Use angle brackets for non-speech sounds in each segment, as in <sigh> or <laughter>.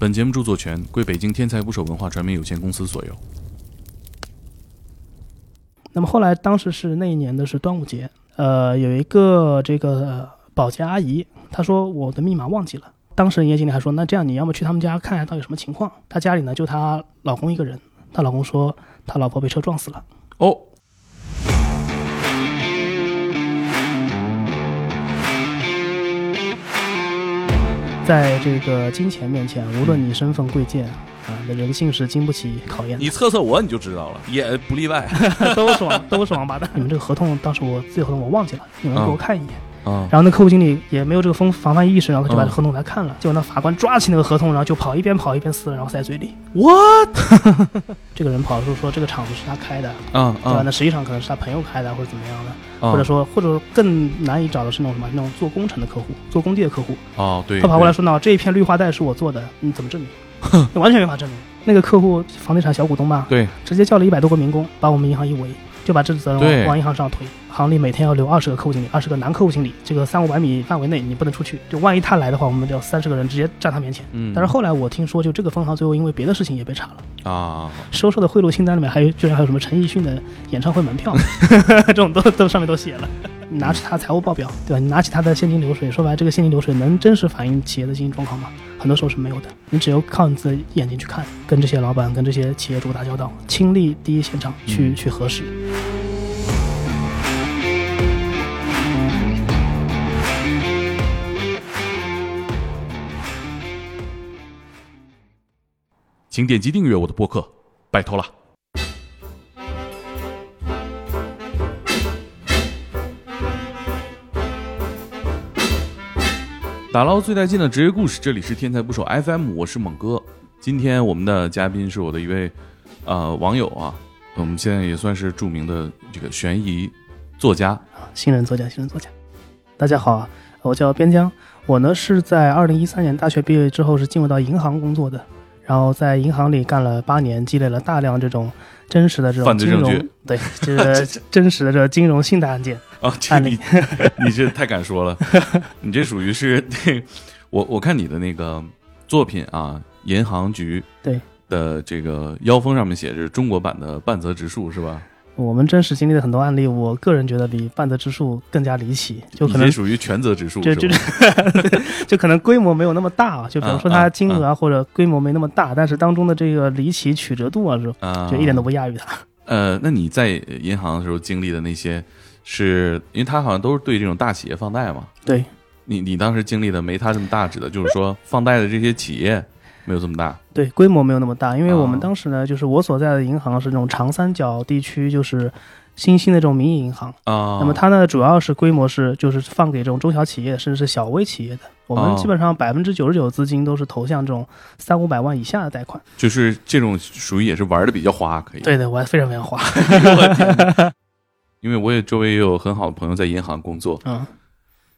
本节目著作权归北京天才捕手文化传媒有限公司所有。那么后来，当时是那一年的是端午节，呃，有一个这个保洁阿姨，她说我的密码忘记了。当时营业经理还说，那这样你要么去他们家看一下到底什么情况。她家里呢就她老公一个人，她老公说她老婆被车撞死了。哦，在这个金钱面前，无论你身份贵贱啊，那人性是经不起考验的。你测测我你就知道了，也不例外。<laughs> 都是王都是王八蛋。你们这个合同当时我自己合同我忘记了，你们给我看一眼。啊，然后那客户经理也没有这个防防范意识，然后他就把这合同来看了，结果那法官抓起那个合同，然后就跑，一边跑一边撕，然后塞嘴里。what？<laughs> <laughs> 这个人跑说说这个厂子是他开的，啊对吧？啊那实际上可能是他朋友开的，或者怎么样的，啊！或者说或者更难以找的是那种什么那种做工程的客户，做工地的客户，哦，对，他跑过来说：“那这一片绿化带是我做的，你怎么证明？<laughs> 那完全没法证明。”那个客户房地产小股东吧，对，直接叫了一百多个民工，把我们银行一围，就把这责任往银行上推。行里每天要留二十个客户经理，二十个男客户经理，这个三五百米范围内你不能出去。就万一他来的话，我们要三十个人直接站他面前。嗯，但是后来我听说，就这个分行最后因为别的事情也被查了，啊，收受的贿赂清单里面还有居然还有什么陈奕迅的演唱会门票，<laughs> 这种都都上面都写了。你拿起他财务报表，对吧？你拿起他的现金流水，说白了，这个现金流水能真实反映企业的经营状况吗？很多时候是没有的。你只有靠你自己眼睛去看，跟这些老板、跟这些企业主打交道，亲历第一现场去、嗯去核实。请点击订阅我的播客，拜托了。打捞最带劲的职业故事，这里是天才捕手 FM，我是猛哥。今天我们的嘉宾是我的一位呃网友啊，我们现在也算是著名的这个悬疑作家啊。新人作家，新人作家，大家好啊，我叫边疆，我呢是在二零一三年大学毕业之后是进入到银行工作的，然后在银行里干了八年，积累了大量这种真实的这种金融犯罪证据，对，就是 <laughs> 真实的这个金融性的案件。啊，这案例你 <laughs> 你这太敢说了，你这属于是那我我看你的那个作品啊，银行局对的这个腰封上面写着中国版的半泽直树是吧？我们真实经历的很多案例，我个人觉得比半泽直树更加离奇，就可能你属于全责直树就是就？<laughs> 就可能规模没有那么大啊，就比如说它金额啊或者规模没那么大，但是当中的这个离奇曲折度啊，是啊，就一点都不亚于它。呃，那你在银行的时候经历的那些，是因为他好像都是对这种大企业放贷嘛？对，你你当时经历的没他这么大，指的就是说放贷的这些企业没有这么大对，规模没有那么大，因为我们啊当时呢，就是我所在的银行是那种长三角地区，就是新兴的这种民营银行。啊。那么它呢，主要是规模是就是放给这种中小企业，甚至是小微企业的。我哦们基本上百分之九十九资金都是投向这种三五百万以下的贷款。就是这种属于也是玩的比较花，可以。对对，我还非常非常花。<laughs> 因为我也周围也有很好的朋友在银行工作，嗯，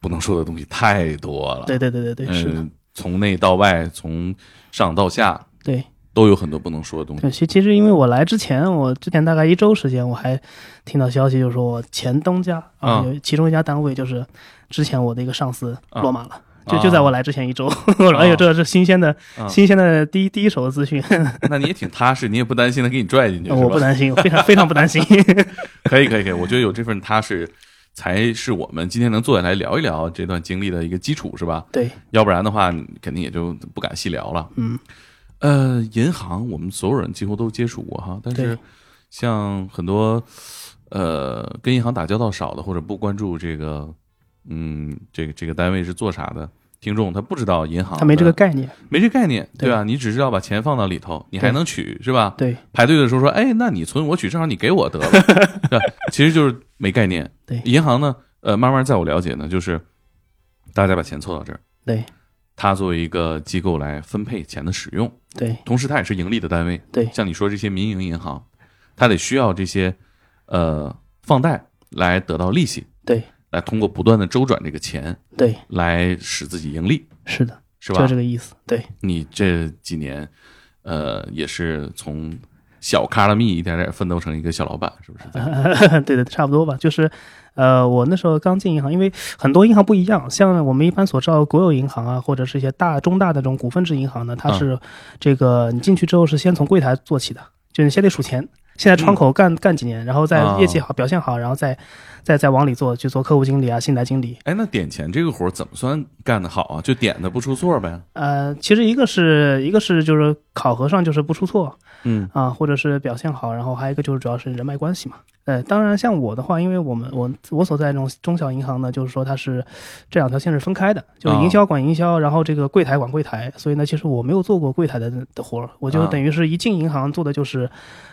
不能说的东西太多了。对对对对对，是从内到外，从上到下，对都有很多不能说的东西。对。其其实因为我来之前，我之前大概一周时间，我还听到消息，就是说我前东家啊，啊有其中一家单位就是之前我的一个上司啊落马了。就就在我来之前一周，<laughs> 我说：“哎呦，这是新鲜的、啊新鲜的第一第一手的资讯，<laughs> 那你也挺踏实，你也不担心他给你拽进去，<laughs> 我不担心，非常非常不担心。可以，可以，可以。我觉得有这份踏实，才是我们今天能坐下来聊一聊这段经历的一个基础，是吧？对，要不然的话，肯定也就不敢细聊了。嗯，呃，银行我们所有人几乎都接触过哈，但是像很多呃跟银行打交道少的，或者不关注这个，嗯，这个这个单位是做啥的听众，他不知道银行，他没这个，概念。没这概念，对对吧？你只知道把钱放到里头，你还能取，是吧？对排队的时候说，哎，那你存我取，正好你给我得了，<laughs> 对吧？其实就是没概念。对银行呢，呃，慢慢在我了解呢，就是大家把钱凑到这儿，对它作为一个机构来分配钱的使用，对同时它也是盈利的单位。对像你说这些民营银行，它得需要这些呃放贷来得到利息，对来通过不断的周转这个钱对，来使自己盈利，是的，是吧？就这个意思。对你这几年，呃，也是从小卡拉蜜一点点奋斗成一个小老板，是不是？<laughs> 对的，差不多吧。就是，呃，我那时候刚进银行，因为很多银行不一样，像我们一般所知道国有银行啊，或者是一些大中大的这种股份制银行呢，它是这个你进去之后是先从柜台做起的，就你先得数钱。现在窗口干干几年，然后再业绩好、表现好，然后再再再往里做，去做客户经理啊、信贷经理。哎，那点钱这个活儿怎么算干得好啊？就点的不出错呗？呃，其实一个是一个是就是考核上就是不出错，嗯啊，或者是表现好，然后还有一个就是主要是人脉关系嘛。呃，当然像我的话，因为我们我我所在这种中小银行呢，就是说它是这两条线是分开的，就是营销管营销，然后这个柜台管柜台，所以呢，其实我没有做过柜台的的活儿，我就等于是一进银行做的就是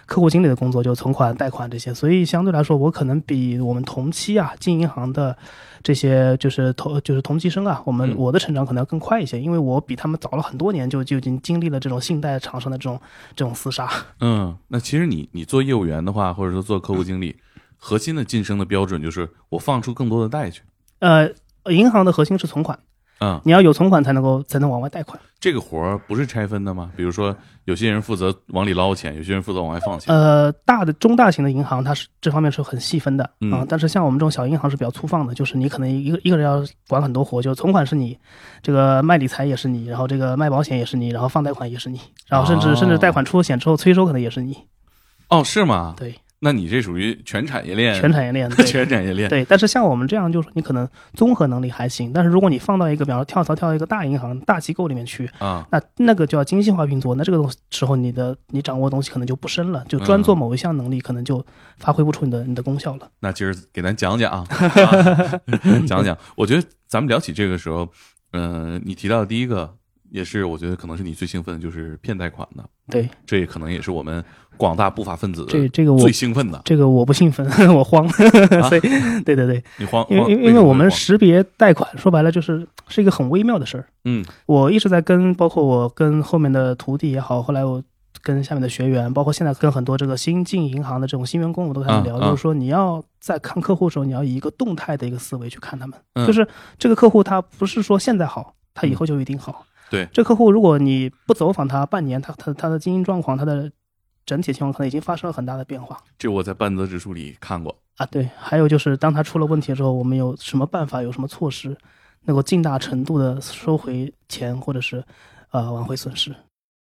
客户经理的工作，就存款、贷款这些，所以相对来说，我可能比我们同期啊进银行的这些就是同就是同期生啊，我们嗯。我的成长可能要更快一些，因为我比他们早了很多年就就已经经历了这种信贷场上的这种这种厮杀。嗯，那其实你你做业务员的话，或者说做客户经理，核心的晋升的标准就是我放出更多的贷去。呃，银行的核心是存款，嗯，你要有存款才能够才能往外贷款。这个活儿不是拆分的吗？比如说，有些人负责往里捞钱，有些人负责往外放钱。呃，大的中大型的银行它是这方面是很细分的嗯啊、但是像我们这种小银行是比较粗放的，就是你可能一个一个人要管很多活，就是存款是你，这个卖理财也是你，然后这个卖保险也是你，然后放贷款也是你，然后甚至、哦甚至贷款出了险之后催收可能也是你，哦，是吗？对，那你这属于全产业链，全产业链。<laughs> 对全产业链。对，但是像我们这样，就是你可能综合能力还行，但是如果你放到一个，比方说跳槽跳到一个大银行、大机构里面去，啊，那那个就要精细化运作，那这个时候你的你掌握的东西可能就不深了，就专做某一项能力，可能就发挥不出你的你的功效了。那今儿给咱讲讲啊，<laughs> 讲讲。我觉得咱们聊起这个时候，嗯、你提到的第一个，也是我觉得可能是你最兴奋的，就是骗贷款的，对，这可能也是我们广大不法分子这这个我最兴奋的。这个我不兴奋，<laughs> 我慌，<laughs> 所以对对对，你慌，因为因为因为我们识别贷款，说白了就是是一个很微妙的事儿。嗯我一直在跟，包括我跟后面的徒弟也好，后来我跟下面的学员，包括现在跟很多这个新进银行的这种新员工，我都跟他们聊，就是说你要在看客户的时候，你要以一个动态的一个思维去看他们，嗯就是这个客户他不是说现在好，他以后就一定好。对这客户如果你不走访他半年，他他他的经营状况，他的整体情况可能已经发生了很大的变化。这我在半泽直树里看过。啊，对，还有就是当他出了问题之后，我们有什么办法，有什么措施，能够尽大程度的收回钱，或者是呃挽回损失。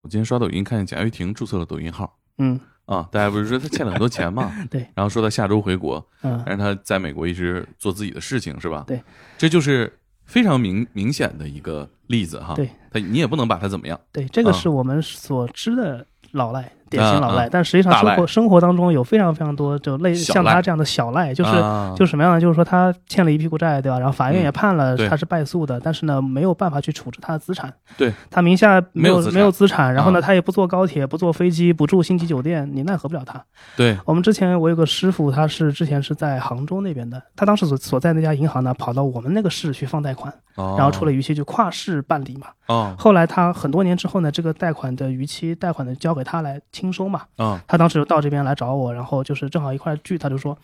我今天刷抖音看见贾跃亭注册了抖音号嗯啊，大家不是说他欠了很多钱吗？<laughs> 对，然后说他下周回国，嗯但是他在美国一直做自己的事情，是吧？对，这就是非常明明显的一个例子哈。对，他你也不能把他怎么样。对，这个啊是我们所知的老赖，典型老赖。啊但实际上生活生活当中有非常非常多就类像他这样的小赖，就是。啊就是什么样呢？就是说他欠了一屁股债，对吧？然后法院嗯也判了他是败诉的，但是呢没有办法去处置他的资产。对，他名下没有没有资产，然后呢啊他也不坐高铁，不坐飞机，不住星级酒店，你奈何不了他。对，我们之前我有个师傅，他是之前是在杭州那边的，他当时所所在那家银行呢，跑到我们那个市去放贷款，然然后出了逾期就跨市办理嘛。哦后来他很多年之后呢，这个贷款的逾期贷款呢交给他来清收嘛。嗯他当时就到这边来找我，然后就是正好一块聚，他就说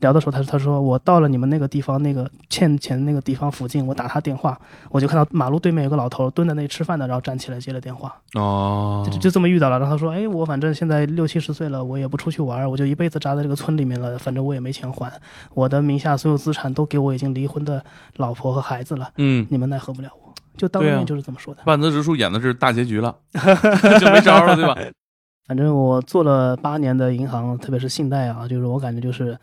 聊的时候，他他说我到了你们那个地方那个欠钱那个地方附近，我打他电话，我就看到马路对面有个老头蹲在那里吃饭的，然后站起来接了电话，哦就就这么遇到了。然后他说，哎，我反正现在六七十岁了，我也不出去玩，我就一辈子扎在这个村里面了，反正我也没钱还，我的名下所有资产都给我已经离婚的老婆和孩子了，嗯，你们奈何不了我。就当对啊面就是这么说的。万泽直树演的是大结局了，<laughs> <laughs> 就没招了，对吧？反正我做了八年的银行，特别是信贷啊，就是我感觉就是，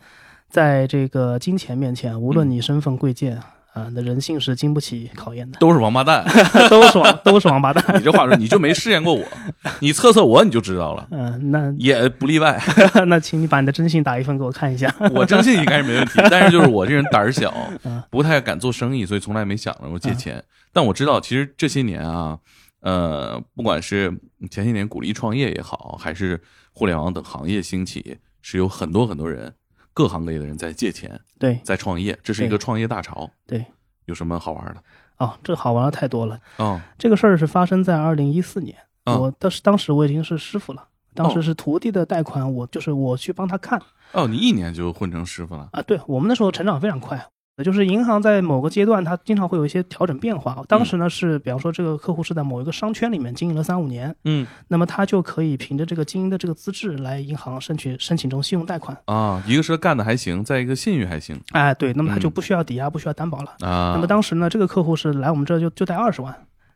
在这个金钱面前，无论你身份贵贱啊，你的人性是经不起考验的，<laughs> 都是王八蛋。都是王都是王八蛋。你这话说，你就没试验过我，<laughs> 你测测我你就知道了，嗯、那也不例外。<laughs> 那请你把你的征信打一份给我看一下。我征信应该是没问题，但是就是我这人胆儿小嗯，不太敢做生意，所以从来没想着过借钱。但我知道，其实这些年啊，呃，不管是前些年鼓励创业也好，还是互联网等行业兴起，是有很多很多人，各行各业的人在借钱，对在创业，这是一个创业大潮。对，有什么好玩的？哦，这好玩的太多了。哦，这个事儿是发生在二零一四年，嗯我当时当时我已经是师傅了，当哦时是徒弟的贷款，我就是我去帮他看哦，你一年就混成师傅了？啊。对我们那时候成长非常快，就是银行在某个阶段，它经常会有一些调整变化。当时呢是，比方说这个客户是在某一个商圈里面经营了三五年，嗯那么他就可以凭着这个经营的这个资质来银行申请申请这种信用贷款。啊，一个是干的还行，再一个信誉还行哎，对，那么他就嗯不需要抵押，不需要担保了。啊。那么当时呢，这个客户是来我们这儿就就贷二十万，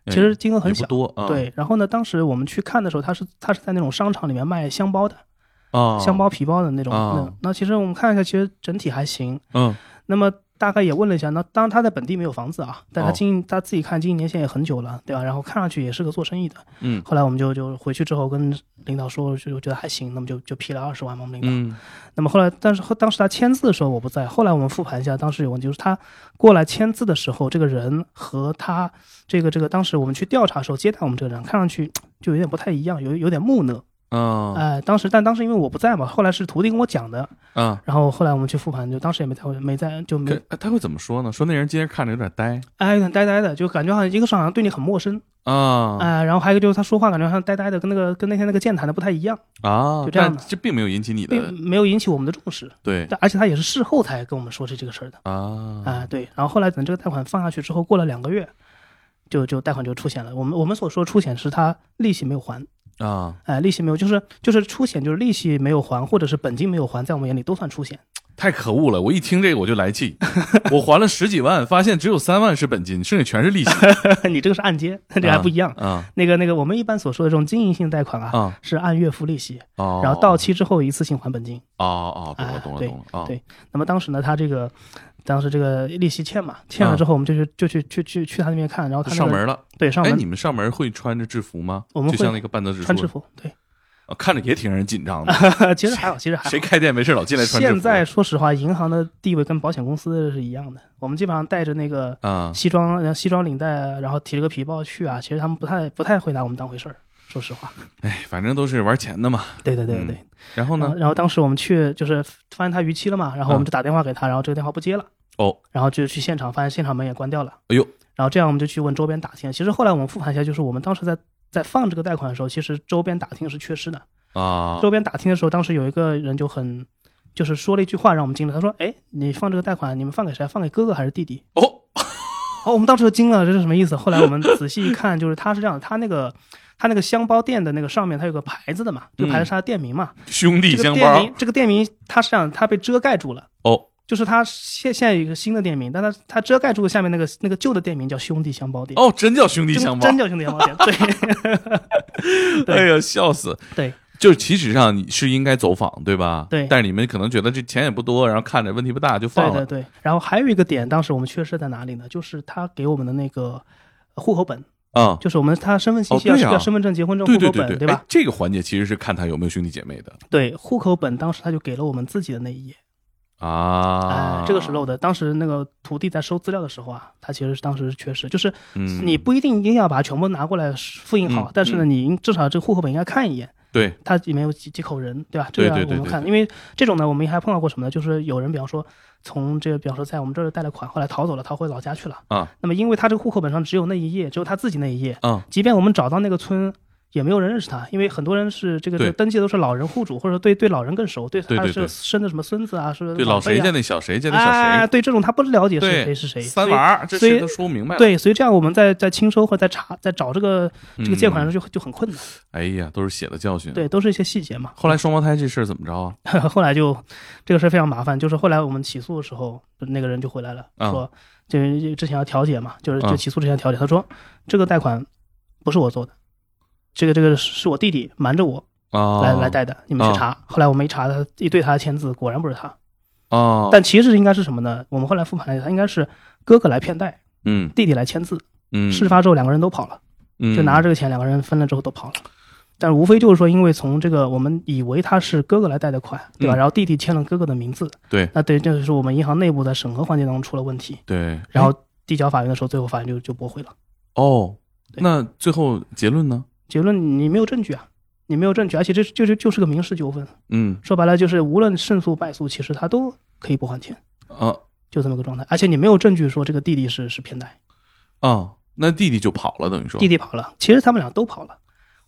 其实金额很小。不多啊。对，然后呢，当时我们去看的时候，他是他是在那种商场里面卖箱包的，啊，箱包皮包的那种。哦那那其实我们看一下，其实整体还行。嗯那么大概也问了一下，那当然他在本地没有房子啊，但他哦经营、他自己看经营年限也很久了，对吧？然后看上去也是个做生意的。嗯后来我们就就回去之后跟领导说，就觉得还行，那么就就批了二十万嘛，我们领导。嗯那么后来，但是后当时他签字的时候我不在，后来我们复盘一下，当时有问题，就是他过来签字的时候，这个人和他这个这个当时我们去调查的时候接待我们这个人，看上去就有点不太一样，有有点木讷。啊哎、当时但当时因为我不在嘛，后来是徒弟跟我讲的，啊，然后后来我们去复盘，就当时也没在，没在，就没他会怎么说呢？说那人今天看着有点呆。哎有点呆呆的，就感觉好像一个是好像对你很陌生，啊。哎、然后还有一个就是他说话感觉好像呆呆的，跟那个跟那天那个健谈的不太一样，啊，就这样的。这并没有引起你的并没有引起我们的重视。对。但而且他也是事后才跟我们说这这个事儿的。啊。啊、对，然后后来等这个贷款放下去之后，过了两个月，就就贷款就出险了。我们我们所说的出险是他利息没有还，啊哎、利息没有，就是就是出险，就是利息没有还，或者是本金没有还，在我们眼里都算出险。太可恶了！我一听这个我就来气，<laughs> 我还了十几万，发现只有三万是本金，剩下全是利息，<laughs> 你这个是按揭，<laughs> 这还不一样。啊那个那个，我们一般所说的这种经营性贷款啊，啊是按月付利息，哦，然后到期之后一次性还本金。哦哦，懂了懂了懂了啊，对那么当时呢，他这个当时这个利息欠嘛，欠了之后，我们就去就去去去去他那边看，然后他、那个、上门了。哎，对上门哎你们上门会穿着制服吗？我们会就像那个半泽穿制服，对，啊看着也挺让人紧张的。<laughs> 其实还好，其实还好。谁开店没事老进来？现在说实话，银行的地位跟保险公司是一样的。我们基本上带着那个啊西装、呃西装领带，然后提了个皮包去啊，其实他们不太不太会拿我们当回事儿。说实话，哎，反正都是玩钱的嘛。对对对对对。然后呢？然后然后当时我们去就是发现他逾期了嘛，然后我们就打电话给他，然后这个电话不接了，哦，然后就去现场，发现现场门也关掉了。哎呦，然后这样我们就去问周边打听。其实后来我们复盘一下，就是我们当时在在放这个贷款的时候，其实周边打听是缺失的。啊周边打听的时候，当时有一个人就很，就是说了一句话让我们惊了。他说：“哎，你放这个贷款，你们放给谁？放给哥哥还是弟弟哦，？”哦，我们当时就惊了，这是什么意思？后来我们仔细一看，就是他是这样的，他那个他那个箱包店的那个上面，它有个牌子的嘛，这个牌子是他的店名嘛。兄弟这个相包店名，这个店名它是这样，它被遮盖住了。哦就是它现现在有一个新的店名，但它它遮盖住了下面那个那个旧的店名叫兄弟箱包店。哦，真叫兄弟真相包真。叫兄弟箱包店，对 <laughs> 对哎呀，笑死！对，就是其实上你是应该走访，对吧？对但是你们可能觉得这钱也不多，然后看着问题不大就放了。对对对。然后还有一个点，当时我们缺失在哪里呢？就是他给我们的那个户口本，啊，就是我们他身份信息哦对啊要身份证、结婚证、对户口本，对对对，吧哎？这个环节其实是看他有没有兄弟姐妹的对，户口本当时他就给了我们自己的那一页，啊哎，。这个是漏的。当时那个徒弟在收资料的时候啊，他其实是当时是缺失，就是嗯，你不一定一定要把它全部拿过来复印好嗯，但是呢，你应至少这个户口本应该看一眼。对它里面有几几口人，对吧？这个对对对对我们看，因为这种呢，我们还碰到过什么呢？就是有人，比方说从这个，比方说在我们这儿贷了款，后来逃走了，逃回老家去了啊。那么因为他这个户口本上只有那一页，只有他自己那一页，啊，即便我们找到那个村，也没有人认识他，因为很多人是这个对登记都是老人户主，或者对对老人更熟，对他对对对是生的什么孙子啊，是对老谁家那小谁家那小哎，谁，对这种他不了解是对谁是谁，三所以娃儿这所以谁都说不明白了。对，所以这样我们在在清收或者在查在找这个这个借款的时候就就很困难，哎呀，都是血的教训。，对，都是一些细节嘛。后来双胞胎这事儿怎么着啊？<laughs> 后来就这个事儿非常麻烦，就是后来我们起诉的时候，那个人就回来了，啊说就是之前要调解嘛，就是啊就起诉之前要调解，他说这个贷款不是我做的，这个这个是我弟弟瞒着我啊，来来贷的，你们去查。后来我们一查，他一对他的签字，果然不是他，啊，但其实应该是什么呢？我们后来复盘了一下，他应该是哥哥来骗贷，嗯弟弟来签字，嗯，事发之后两个人都跑了，就拿着着这个钱，两个人分了之后都跑了。但无非就是说，因为从这个我们以为他是哥哥来贷的款，对吧？嗯然后弟弟签了哥哥的名字，对那对，这就是我们银行内部的审核环节当中出了问题，对，然后递交法院的时候，最后法院就就驳回了。哦，那最后结论呢？结论你没有证据啊，你没有证据，而且这就是就是个民事纠纷，嗯说白了就是无论胜诉败诉，其实他都可以不还钱，啊就这么个状态。而且你没有证据说这个弟弟是是骗贷，啊，那弟弟就跑了，等于说弟弟跑了，其实他们俩都跑了，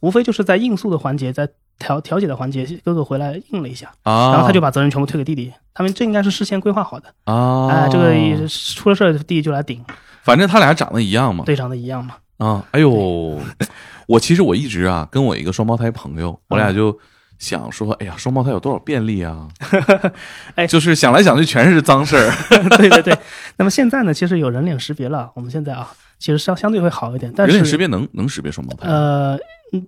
无非就是在应诉的环节，在调调解的环节，哥哥回来应了一下，啊，然后他就把责任全部推给弟弟。他们这应该是事先规划好的，啊，哎、这个出了事儿，弟弟就来顶，反正他俩长得一样嘛，对长得一样嘛。啊，哎呦，<laughs> 我其实我一直啊跟我一个双胞胎朋友，我俩就想说，哎呀，双胞胎有多少便利啊？<laughs> 哎就是想来想去全是脏事儿。<laughs> 对对对。那么现在呢，其实有人脸识别了，我们现在啊，其实相相对会好一点，但是人脸识别能能识别双胞胎呃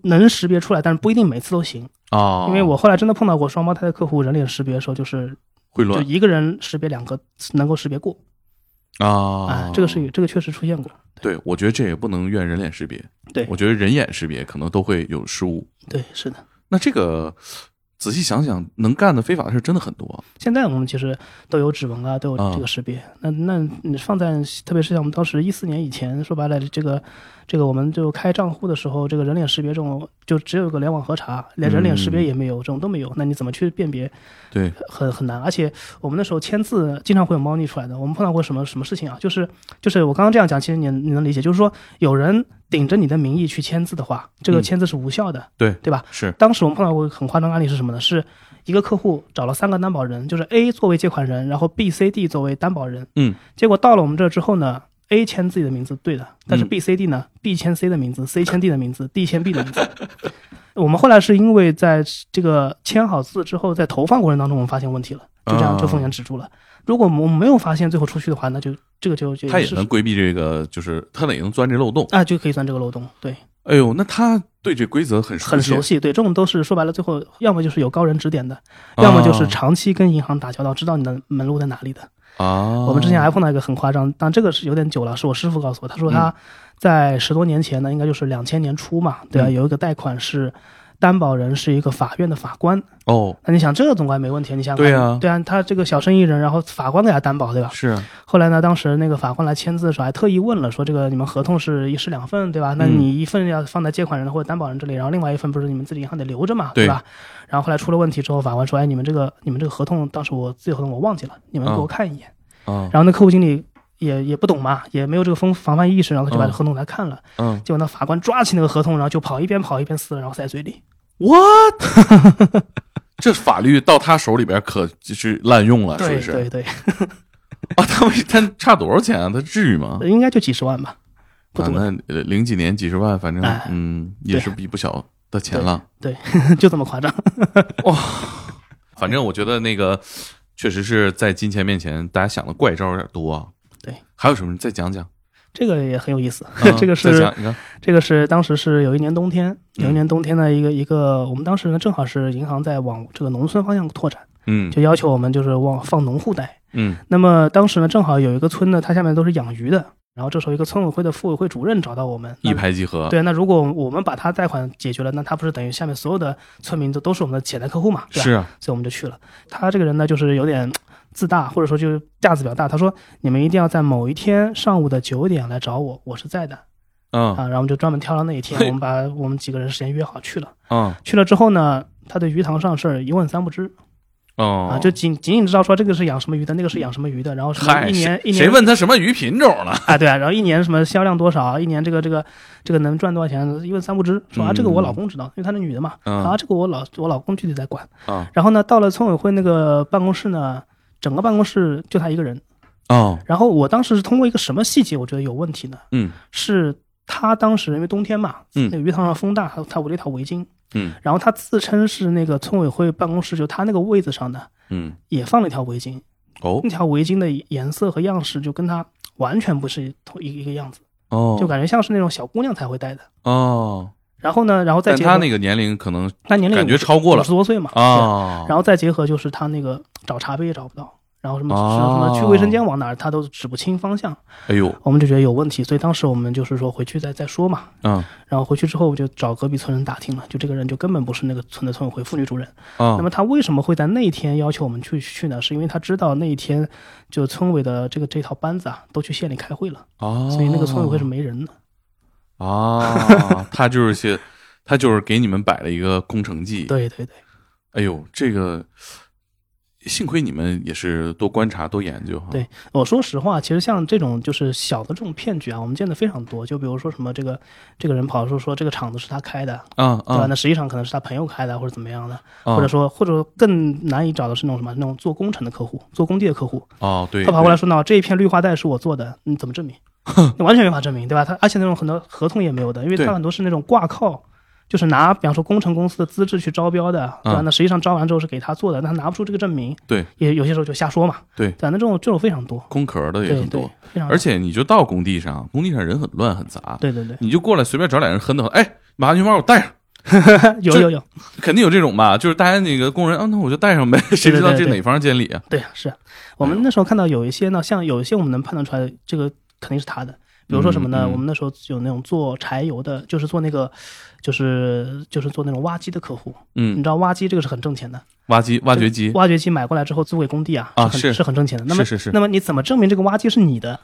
能识别出来，但是不一定每次都行。啊？因为我后来真的碰到过双胞胎的客户，人脸识别的时候，就是就会乱就一个人识别两个能够识别过啊啊，这个是有这个确实出现过。对，我觉得这也不能怨人脸识别，对我觉得人眼识别可能都会有失误。对，是的。那这个仔细想想，能干的非法的事真的很多啊。现在我们其实都有指纹啊，都有啊这个识别。那那你放在，特别是像我们当时一四年以前，说白了，这个这个我们就开账户的时候，这个人脸识别这种就只有个联网核查，连人脸识别也没有，这种都没有。那你怎么去辨别？对，很很难。而且我们那时候签字经常会有猫腻出来的。我们碰到过什么什么事情啊？就是就是我刚刚这样讲，其实你你能理解，就是说有人顶着你的名义去签字的话，这个嗯签字是无效的，对对吧？是当时我们碰到过很夸张的案例是什么呢？是一个客户找了三个担保人，就是 A 作为借款人，然后 B、C、D 作为担保人。嗯，结果到了我们这之后呢，A 签自己的名字对的，但是嗯 B、C、D 呢，B 签 C 的名字，C 签 D 的名字，D 签 B 的名字。<laughs> 我们后来是因为在这个签好字之后，在投放过程当中，我们发现问题了，就这样啊就风险止住了。如果我们没有发现，最后出去的话，那就这个就就他也能规避这个，就是他也能钻这漏洞。啊，就可以钻这个漏洞。对，哎呦，那他对这规则很熟悉很熟悉。对，这种都是说白了，最后要么就是有高人指点的，啊要么就是长期跟银行打交道，知道你的门路在哪里的。啊。我们之前还碰到一个很夸张，但这个是有点久了，是我师傅告诉我，他说他在十多年前呢，应该就是两千年初嘛，对吧、嗯有一个贷款是担保人是一个法院的法官，哦，那你想这个总归没问题，你想对啊对啊，他这个小生意人，然后法官给他担保，对吧？是啊后来呢，当时那个法官来签字的时候，还特意问了，说这个你们合同是一式两份，对吧？那嗯你一份要放在借款人或者担保人这里，然后另外一份不是你们自己银行得留着嘛，对吧？然后后来出了问题之后，法官说，哎，你们这个你们这个合同，当时我自己合同我忘记了，你们给我啊看一眼。啊，然后那客户经理也也不懂嘛，也没有这个防防范意识，然后他就把这合同给他看了，嗯结果那法官抓起那个合同，然后就跑，一边跑一边撕，然后塞嘴里。，what？<laughs> 这法律到他手里边可就是滥用了，是对不是？对对，<laughs> 啊，他们他差多少钱啊？他至于吗？应该就几十万吧，不啊，多，那呃零几年几十万，反正哎嗯也是笔不小的钱了。对 <laughs> 就这么夸张。哇反正我觉得那个确实是在金钱面前，大家想的怪招有点多啊。对，还有什么？再讲讲。这个也很有意思，啊 <laughs> 这个是，这个是当时是有一年冬天，嗯有一年冬天的一个一个，我们当时呢正好是银行在往这个农村方向拓展，嗯就要求我们就是往放农户贷。嗯那么当时呢正好有一个村呢，它下面都是养鱼的，然后这时候一个村委会的副委会主任找到我们，一拍即合。对，那如果我们把他贷款解决了，那他不是等于下面所有的村民都都是我们的潜在客户嘛？对吧？是啊，所以我们就去了。他这个人呢，就是有点自大，或者说就是架子比较大。他说：“你们一定要在某一天上午的九点来找我，我是在的嗯啊。”然后我们就专门挑了那一天，我们把我们几个人时间约好去了。嗯去了之后呢，他对鱼塘上事儿一问三不知哦啊，就仅仅仅知道说这个是养什么鱼的，那个是养什么鱼的，然后什么，一年谁一年谁问他什么鱼品种了？啊，对啊，然后一年什么销量多少，一年这个这个这个能赚多少钱，一问三不知。说啊，这个我老公知道，因为他是女的嘛。嗯啊，这个我老我老公具体在管。啊然后呢，到了村委会那个办公室呢，整个办公室就他一个人。哦。然后我当时是通过一个什么细节，我觉得有问题呢？嗯。是他当时因为冬天嘛，嗯。那个鱼塘上风大，他他围了一条围巾，嗯。然后他自称是那个村委会办公室，就他那个位子上的嗯。也放了一条围巾，哦。那条围巾的颜色和样式就跟他完全不是同一一个样子，哦，就感觉像是那种小姑娘才会戴的。哦，然后呢，然后再结合他那个年龄可能他年龄感觉超过了。五十多岁嘛，对啊，然后再结合就是他那个找茶杯也找不到，然后什么、哦什么去卫生间往哪儿他都指不清方向，哎呦我们就觉得有问题，所以当时我们就是说回去再再说嘛。嗯然后回去之后我就找隔壁村人打听了，就这个人就根本不是那个村的村委会妇女主任。啊那么他为什么会在那一天要求我们去去呢？是因为他知道那一天就村委的这个这套班子啊都去县里开会了，哦，所以那个村委会是没人的。啊，他就是些，他就是给你们摆了一个工程 <laughs> 计。，对对对，哎呦，这个幸亏你们也是多观察多研究哈。对我说实话，其实像这种就是小的这种骗局啊，我们见的非常多。就比如说什么这个这个人跑说说这个厂子是他开的，啊对吧？啊那实际上可能是他朋友开的，或者怎么样的，啊或者说或者更难以找的是那种什么那种做工程的客户，做工地的客户，哦，对，他跑过来说呢，这一片绿化带是我做的，你怎么证明？<laughs> 你完全没法证明，对吧？他而且那种很多合同也没有的，因为他很多是那种挂靠，就是拿比方说工程公司的资质去招标的，对吧？嗯那实际上招完之后是给他做的，那他拿不出这个证明，对，也有些时候就瞎说嘛，对对吧？那这种这种非常多，空壳的也很多，，非常而且你就到工地上，工地上人很乱很杂，对对对，你就过来随便找俩人哼的，哎，把安全帽给我戴上，<laughs> 有有有，肯定有这种吧？就是大家那个工人啊，那我就带上呗，<laughs> 谁知道这哪方监理啊？对，是我们那时候看到有一些呢，像有一些我们能判断出来，这个肯定是他的。比如说什么呢？我们那时候有那种做柴油的，就是做那个，就是就是做那种挖机的客户。嗯你嗯知，道挖机这个是很挣钱的，挖机挖掘机挖掘机买过来之后租给工地啊，啊是很是很挣钱的。那么是是是那么你怎么证明这个挖机是你的？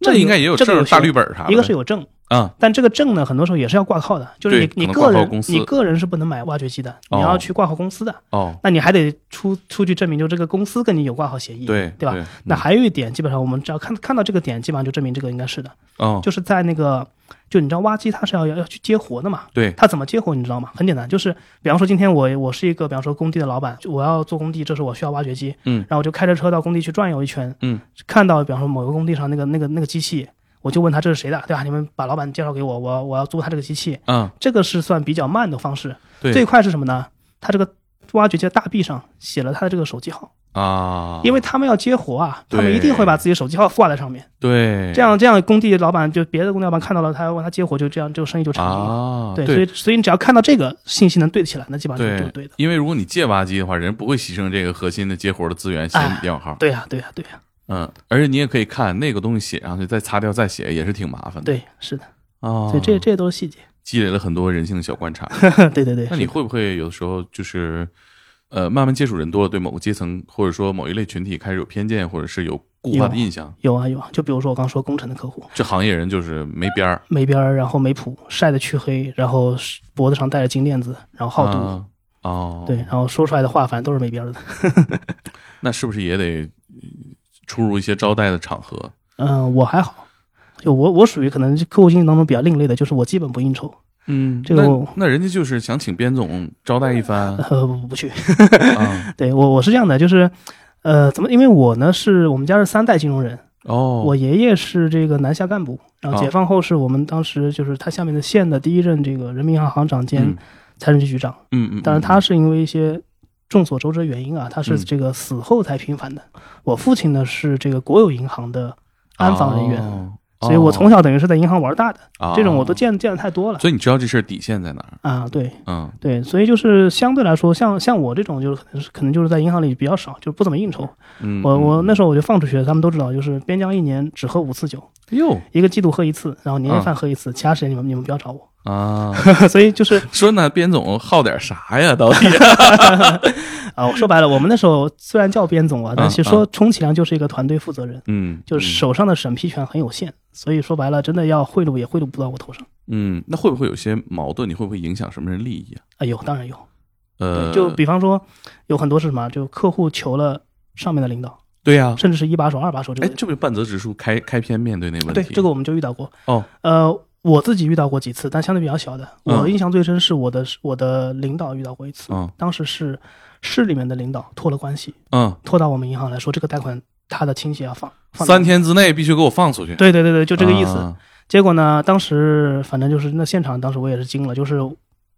这应该也有这个有证大绿本啥的，一个是有证，啊，但这个证呢，很多时候也是要挂靠的，就是你你个人你个人是不能买挖掘机的，哦你要去挂靠公司的，哦，那你还得出出具证明，就这个公司跟你有挂靠协议，对对吧？对那嗯还有一点，基本上我们只要看看到这个点，基本上就证明这个应该是的，哦，就是在那个，就你知道挖机它是要要要去接活的嘛，对，它怎么接活你知道吗？很简单，就是比方说今天我我是一个比方说工地的老板，我要做工地，这时候我需要挖掘机，嗯。然后我就开着车到工地去转悠一圈，嗯，看到比方说某个工地上那个那个那个机器，我就问他这是谁的，对吧？你们把老板介绍给我，我我要租他这个机器，嗯，这个是算比较慢的方式。对最快是什么呢？他这个挖掘机的大臂上写了他的这个手机号，啊，因为他们要接活啊，他们一定会把自己手机号挂在上面。对这样这样，工地老板就别的工地老板看到了，他要问他接活，就这样这个生意就成了。啊，对，所以所以你只要看到这个信息能对得起来，那基本上就是对对的。因为如果你借挖机的话，人不会牺牲这个核心的接活的资源写你电话号，对呀、对呀、对呀、嗯，而且你也可以看那个东西写上去，再擦掉再写，也是挺麻烦的。对，是的。哦，所以这这些都是细节。积累了很多人性的小观察。对对对。那你会不会有的时候就是，呃，慢慢接触人多了，对某个阶层或者说某一类群体开始有偏见，或者是有固化的印象？有啊有啊？就比如说我刚说工程的客户，这行业人就是没边儿，没边儿，然后没谱，晒得黢黑，然后脖子上戴着金链子，然后好赌，啊哦，对，，然后说出来的话反正都是没边儿的。<laughs> 那是不是也得呃出入一些招待的场合？嗯、我还好，就我我属于可能客户经理当中比较另类的，就是我基本不应酬，嗯，这个我那人家就是想请边总招待一番。呃不不去。<laughs> 啊，<laughs> 对我我是这样的，就是呃怎么？因为我呢是我们家是三代金融人，哦，我爷爷是这个南下干部，然后哦解放后是我们当时就是他下面的县的第一任这个人民银行行长兼嗯。财政局局长。嗯嗯，当然他是因为一些众所周知的原因啊，他是嗯这个死后才平反的。我父亲呢是这个国有银行的安防人员，哦所以我从小等于是在银行玩大的，哦这种我都见见的太多了所以你知道这事儿底线在哪儿？啊。对嗯对，所以就是相对来说，像像我这种就是可能是可能就是在银行里比较少，就不怎么应酬。嗯，我我那时时候我就放出去，他们都知道，就是边疆一年只喝五次酒，哟一个季度喝一次，然后年夜嗯饭喝一次，其他时间你们你们不要找我。啊，<laughs> 所以就是 <laughs> 说呢边总好点啥呀？到底？<laughs> 啊，我说白了，我们那时候虽然叫边总啊，但其实说充其量就是一个团队负责人，嗯，就是手上的审批权很有限，所以说白了，真的要贿赂也贿赂不到我头上。嗯，那会不会有些矛盾？你会不会影响什么人利益啊？啊，有，当然有。呃，就比方说，有很多是什么，就客户求了上面的领导，对呀，甚至是一把手、二把手这哎，个。这不是半泽直树开开篇面对那个问题？对，这个我们就遇到过。哦，呃，我自己遇到过几次，但相对比较小的。嗯我印象最深是我的我的领导遇到过一次，嗯当时是市里面的领导托了关系，嗯，托到我们银行来说，这个贷款他的亲戚要放，放三。天之内必须给我放出去，对对对对，就这个意思。啊结果呢，当时反正就是那现场，当时我也是惊了，就是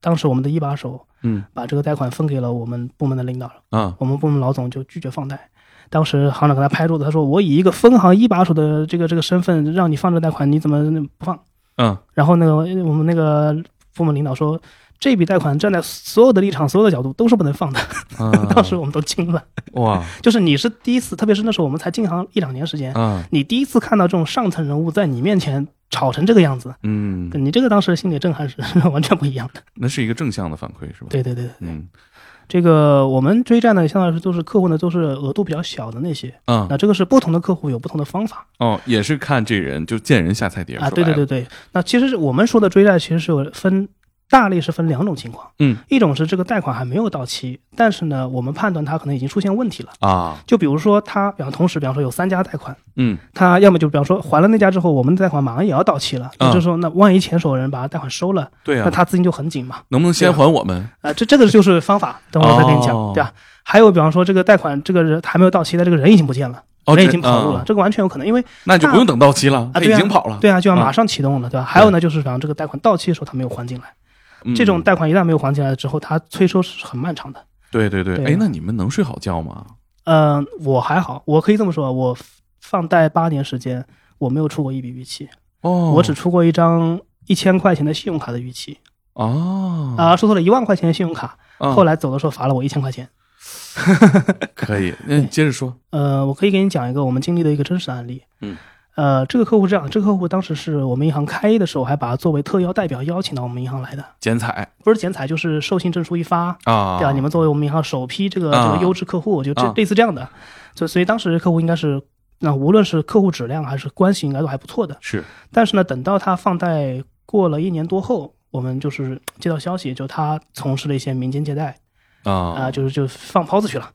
当时我们的一把手嗯把这个贷款分给了我们部门的领导了，啊我们部门老总就拒绝放贷。当时行长给他拍桌子，他说：“我以一个分行一把手的这个这个身份让你放这贷款，你怎么不放嗯？”然后那个我们那个部门领导说：“这笔贷款站在所有的立场、所有的角度都是不能放的。啊 <laughs> 当时我们都惊了，哇 <laughs> 就是你是第一次，特别是那时候我们才进行一两年时间，嗯你第一次看到这种上层人物在你面前吵成这个样子，嗯，你这个当时心理震撼是 <laughs> 完全不一样的。那是一个正向的反馈是吧？对对对，对嗯这个我们追债呢，相对来说都是客户呢都是额度比较小的那些，啊那这个是不同的客户有不同的方法。哦，也是看这人就见人下菜碟啊。对对对对，那其实我们说的追债其实是有分大类是分两种情况，嗯一种是这个贷款还没有到期，但是呢，我们判断它可能已经出现问题了。啊，就比如说他，比方同时，比方说有三家贷款，嗯他要么就比方说还了那家之后，我们的贷款马上也要到期了，就是说，那万一前手人把贷款收了，对啊、那他资金就很紧嘛。能不能先还我们？啊，这这个就是方法，等会儿我再跟你讲，哦对吧？还有比方说这个贷款这个人还没有到期，但这个人已经不见了，哦，人已经跑路了，啊这个完全有可能，因为那就不用等到期了，他已经跑了。对啊，就要啊马上启动了，对吧？还有呢，就是比方这个贷款到期的时候他没有还进来，嗯这种贷款一旦没有还起来之后，它催收是很漫长的。对对对，哎，那你们能睡好觉吗？嗯、我还好，我可以这么说，我放贷八年时间，我没有出过一笔逾期，哦，我只出过一张一千块钱的信用卡的逾期哦啊，说错了，一万块钱的信用卡，啊后来走的时候罚了我一千块钱。<laughs> 可以，那接着说。<laughs> 呃，我可以给你讲一个我们经历的一个真实案例。嗯，呃，这个客户这样，这个客户当时是我们银行开业的时候，还把他作为特邀代表邀请到我们银行来的，剪彩不是剪彩就是授信证书一发，啊，对吧？你们作为我们银行首批这个啊这个优质客户，就这啊类似这样的，所所以当时客户应该是。那无论是客户质量还是关系，应该都还不错的。是但是呢，等到他放贷过了一年多后，我们就是接到消息，就他从事了一些民间借贷啊、啊，就是就放抛子去了，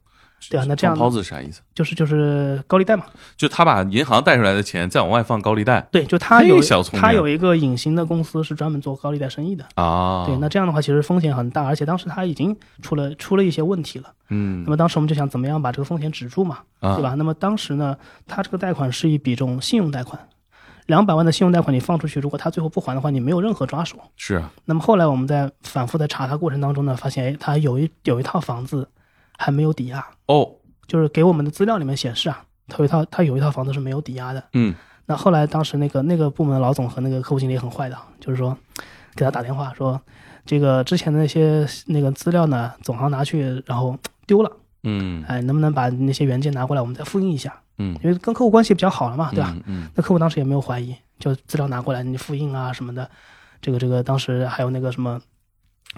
对啊那这样放抛子是啥意思？就是就是高利贷嘛。就他把银行贷出来的钱再往外放高利贷对，就他有他有一个隐形的公司是专门做高利贷生意的。啊。对，那这样的话其实风险很大，而且当时他已经出了出了一些问题了。嗯那么当时我们就想怎么样把这个风险止住嘛，啊对吧？那么当时呢，他这个贷款是一笔这种信用贷款，两百万的信用贷款你放出去，如果他最后不还的话，你没有任何抓手。是啊那么后来我们在反复的查他过程当中呢，发现哎，他有一有一套房子还没有抵押，哦就是给我们的资料里面显示啊，他有一套他有一套房子是没有抵押的。嗯那后来当时那个那个部门的老总和那个客户经理也很坏的，就是说给他打电话说，这个之前的那些那个资料呢，总行拿去然后丢了，嗯哎，能不能把那些原件拿过来，我们再复印一下？嗯因为跟客户关系比较好了嘛，对吧？嗯嗯那客户当时也没有怀疑，就资料拿过来，你复印啊什么的，这个这个当时还有那个什么。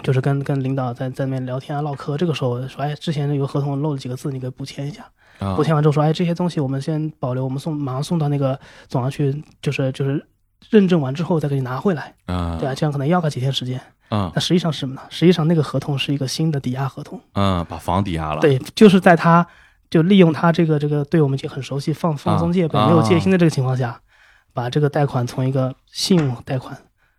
就是跟跟领导在在那边聊天啊唠嗑，这个时候说，哎，之前有个合同漏了几个字，你给补签一下。啊补签完之后说，哎，这些东西我们先保留，我们送马上送到那个总行去，就是就是认证完之后再给你拿回来，啊对啊，这样可能要个几天时间。啊那实际上是什么呢？实际上那个合同是一个新的抵押合同，嗯，把房抵押了。对，就是在他就利用他这个这个对我们已经很熟悉、放放松戒备、啊没有戒心的这个情况下，把这个贷款从一个信用贷款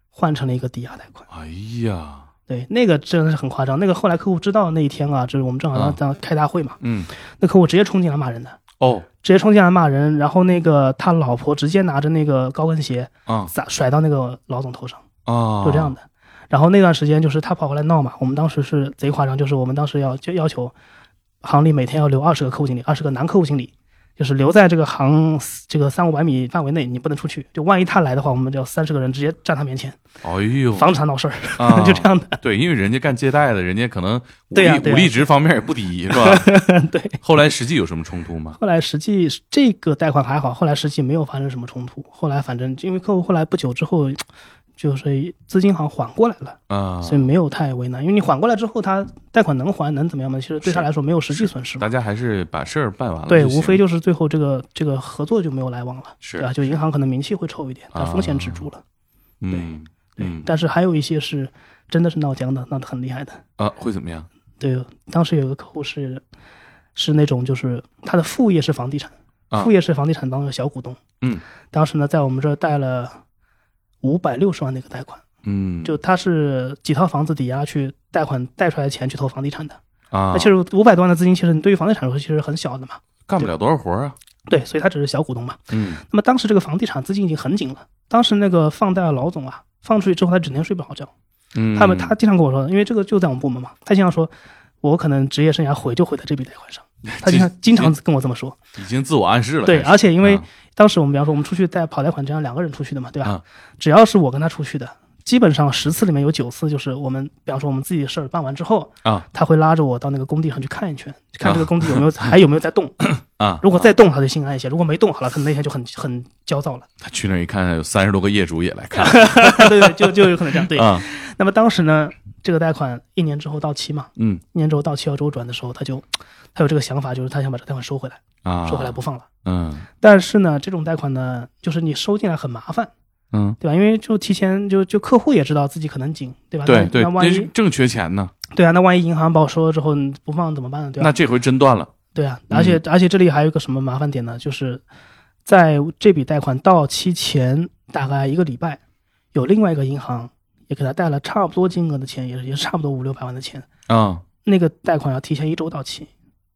换成了一个抵押贷款。哎呀，对，那个真的是很夸张。那个后来客户知道那一天啊，就是我们正好啊在在开大会嘛，嗯那客户直接冲进来骂人的。哦直接冲进来骂人，然后那个他老婆直接拿着那个高跟鞋啊砸甩到那个老总头上，啊，就这样的。然后那段时间就是他跑回来闹嘛，我们当时是贼夸张，就是我们当时要就要求行里每天要留二十个客户经理，二十个男客户经理，就是留在这个行这个三五百米范围内，你不能出去。就万一他来的话，我们就三十个人直接站他面前，哎呦，防止他闹事儿，啊 <laughs> 就这样的。对，因为人家干借贷的，人家可能武力对呀对呀武力值方面也不低，是吧？<laughs> 对。后来实际有什么冲突吗？后来实际这个贷款还好，后来实际没有发生什么冲突。后来反正因为客户后来不久之后，就是资金好像缓过来了。啊，所以没有太为难，因为你缓过来之后，他贷款能还能怎么样嘛？其实对他来说没有实际损失。大家还是把事儿办完了对，无非就是最后这个这个合作就没有来往了，是对吧？就银行可能名气会臭一点，但啊风险止住了。嗯对嗯，但是还有一些是真的是闹僵的，闹得很厉害的。啊，会怎么样？对，当时有个客户是是那种就是他的副业是房地产，啊副业是房地产当中的小股东。嗯，当时呢在我们这儿贷了五百六十万的一个贷款，嗯，就他是几套房子抵押去贷款贷出来的钱去投房地产的。啊，那其实五百多万的资金，其实你对于房地产来说其实很小的嘛。干不了多少活儿啊。对，所以他只是小股东嘛。嗯那么当时这个房地产资金已经很紧了，当时那个放贷的老总啊，放出去之后他整天睡不好觉。嗯，他们他经常跟我说，因为这个就在我们部门嘛，他经常说，我可能职业生涯毁就毁在这笔贷款上。他经常 <laughs> 经常跟我这么说。已经自我暗示了。对，而且因为啊当时我们比方说我们出去带跑贷款，这样两个人出去的嘛，对吧？啊只要是我跟他出去的，基本上十次里面有九次就是我们，比方说我们自己的事儿办完之后，啊他会拉着我到那个工地上去看一圈，看这个工地有没有、<laughs> 还有没有在动。啊，如果再动，他就心安一些；如果没动，好了，可能那天就很很焦躁了。他去那儿一看，有三十多个业主也来看 <laughs> 对对，就就有可能这样。对，啊，那么当时呢，这个贷款一年之后到期嘛，嗯一年之后到期要周转的时候，他就他有这个想法，就是他想把这个贷款收回来，啊，收回来不放了。嗯但是呢，这种贷款呢，就是你收进来很麻烦，嗯，对吧？因为就提前就就客户也知道自己可能紧，对吧？对对，那那万一正缺钱呢，对啊，那万一银行把我收了之后不放怎么办呢？对吧？那这回真断了。对啊，而且、而且这里还有一个什么麻烦点呢？就是在这笔贷款到期前大概一个礼拜，有另外一个银行也给他贷了差不多金额的钱，也是也是差不多五六百万的钱，啊、那个贷款要提前一周到期，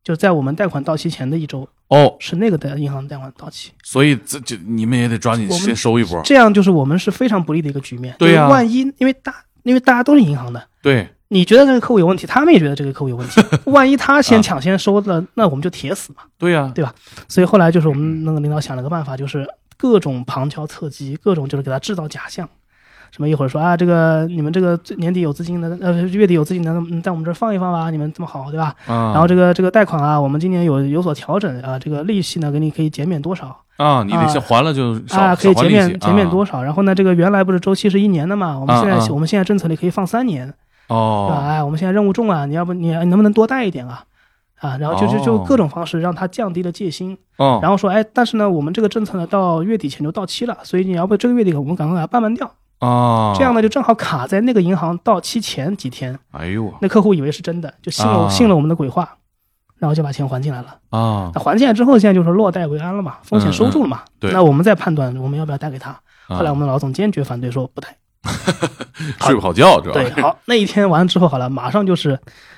就在我们贷款到期前的一周哦，是那个的银行贷款到期，所以这就你们也得抓紧我们先收一波。这样就是我们是非常不利的一个局面。对呀就是万一因为大因为大家都是银行的。对，你觉得这个客户有问题，他们也觉得这个客户有问题。<laughs> 万一他先抢先收了，那我们就铁死嘛。对呀、对吧所以后来就是我们那个领导想了个办法，就是各种旁敲侧击，各种就是给他制造假象。什么一会儿说啊，这个你们这个年底有资金的，呃，月底有资金的，嗯在我们这儿放一放吧，你们这么好，对吧？啊，然后这个这个贷款啊，我们今年有有所调整啊，这个利息呢，给你可以减免多少啊，你得先还了就少、啊？可以减免减免多啊少？然后呢，这个原来不是周期是一年的嘛，我们现在啊啊我们现在政策里可以放三年，对吧？哦，哎，我们现在任务重啊，你要不你能不能多贷一点啊？啊，然后就就就哦各种方式让他降低了戒心，哦，然后说，哎，但是呢，我们这个政策呢到月底前就到期了，所以你要不这个月底我们赶快把它办完掉，哦，这样呢就正好卡在那个银行到期前几天，哎呦那客户以为是真的，就信了、啊信了我们的鬼话，然后就把钱还进来了。啊，那还进来之后，现在就是落袋为安了嘛，风险收住了嘛。嗯对那我们再判断我们要不要贷给他。啊后来我们老总坚决反对，说不贷。<laughs> 睡不好觉，知道吧对，好，那一天完了之后，好了，马上就是